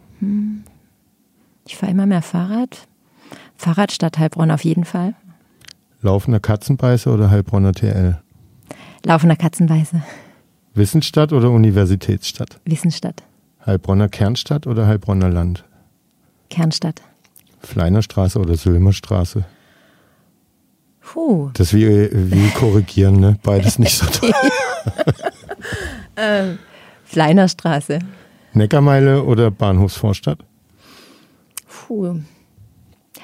S2: Ich fahre immer mehr Fahrrad. Fahrrad statt Heilbronn auf jeden Fall.
S1: Laufender Katzenbeißer oder Heilbronner TL?
S2: Laufender Katzenweise.
S1: Wissensstadt oder Universitätsstadt?
S2: Wissensstadt.
S1: Heilbronner Kernstadt oder Heilbronner Land?
S2: Kernstadt.
S1: Fleinerstraße oder Sülmerstraße?
S2: Puh.
S1: Das wie, wie korrigieren, ne? Beides nicht so toll.
S2: ähm, Fleinerstraße.
S1: Neckarmeile oder Bahnhofsvorstadt?
S2: Puh.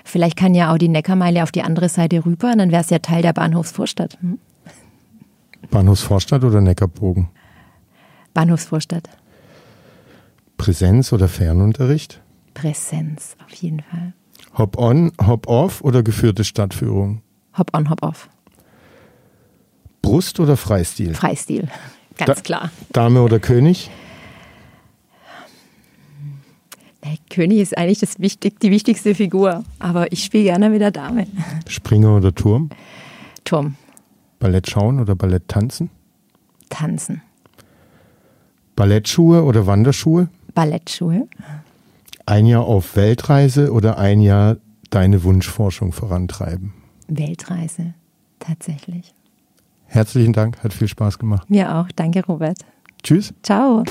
S2: Vielleicht kann ja auch die Neckarmeile auf die andere Seite rüber, dann wäre es ja Teil der Bahnhofsvorstadt. Hm?
S1: Bahnhofsvorstadt oder Neckarbogen?
S2: Bahnhofsvorstadt.
S1: Präsenz oder Fernunterricht?
S2: Präsenz, auf jeden Fall.
S1: Hop-on, Hop-off oder geführte Stadtführung?
S2: Hop-on, Hop-off.
S1: Brust oder Freistil?
S2: Freistil, ganz da klar.
S1: Dame oder König?
S2: Der König ist eigentlich das wichtig, die wichtigste Figur, aber ich spiele gerne mit der Dame.
S1: Springer oder Turm?
S2: Turm.
S1: Ballett schauen oder Ballett tanzen?
S2: Tanzen.
S1: Ballettschuhe oder Wanderschuhe?
S2: Ballettschuhe.
S1: Ein Jahr auf Weltreise oder ein Jahr deine Wunschforschung vorantreiben?
S2: Weltreise, tatsächlich.
S1: Herzlichen Dank, hat viel Spaß gemacht.
S2: Mir auch. Danke, Robert.
S1: Tschüss.
S2: Ciao.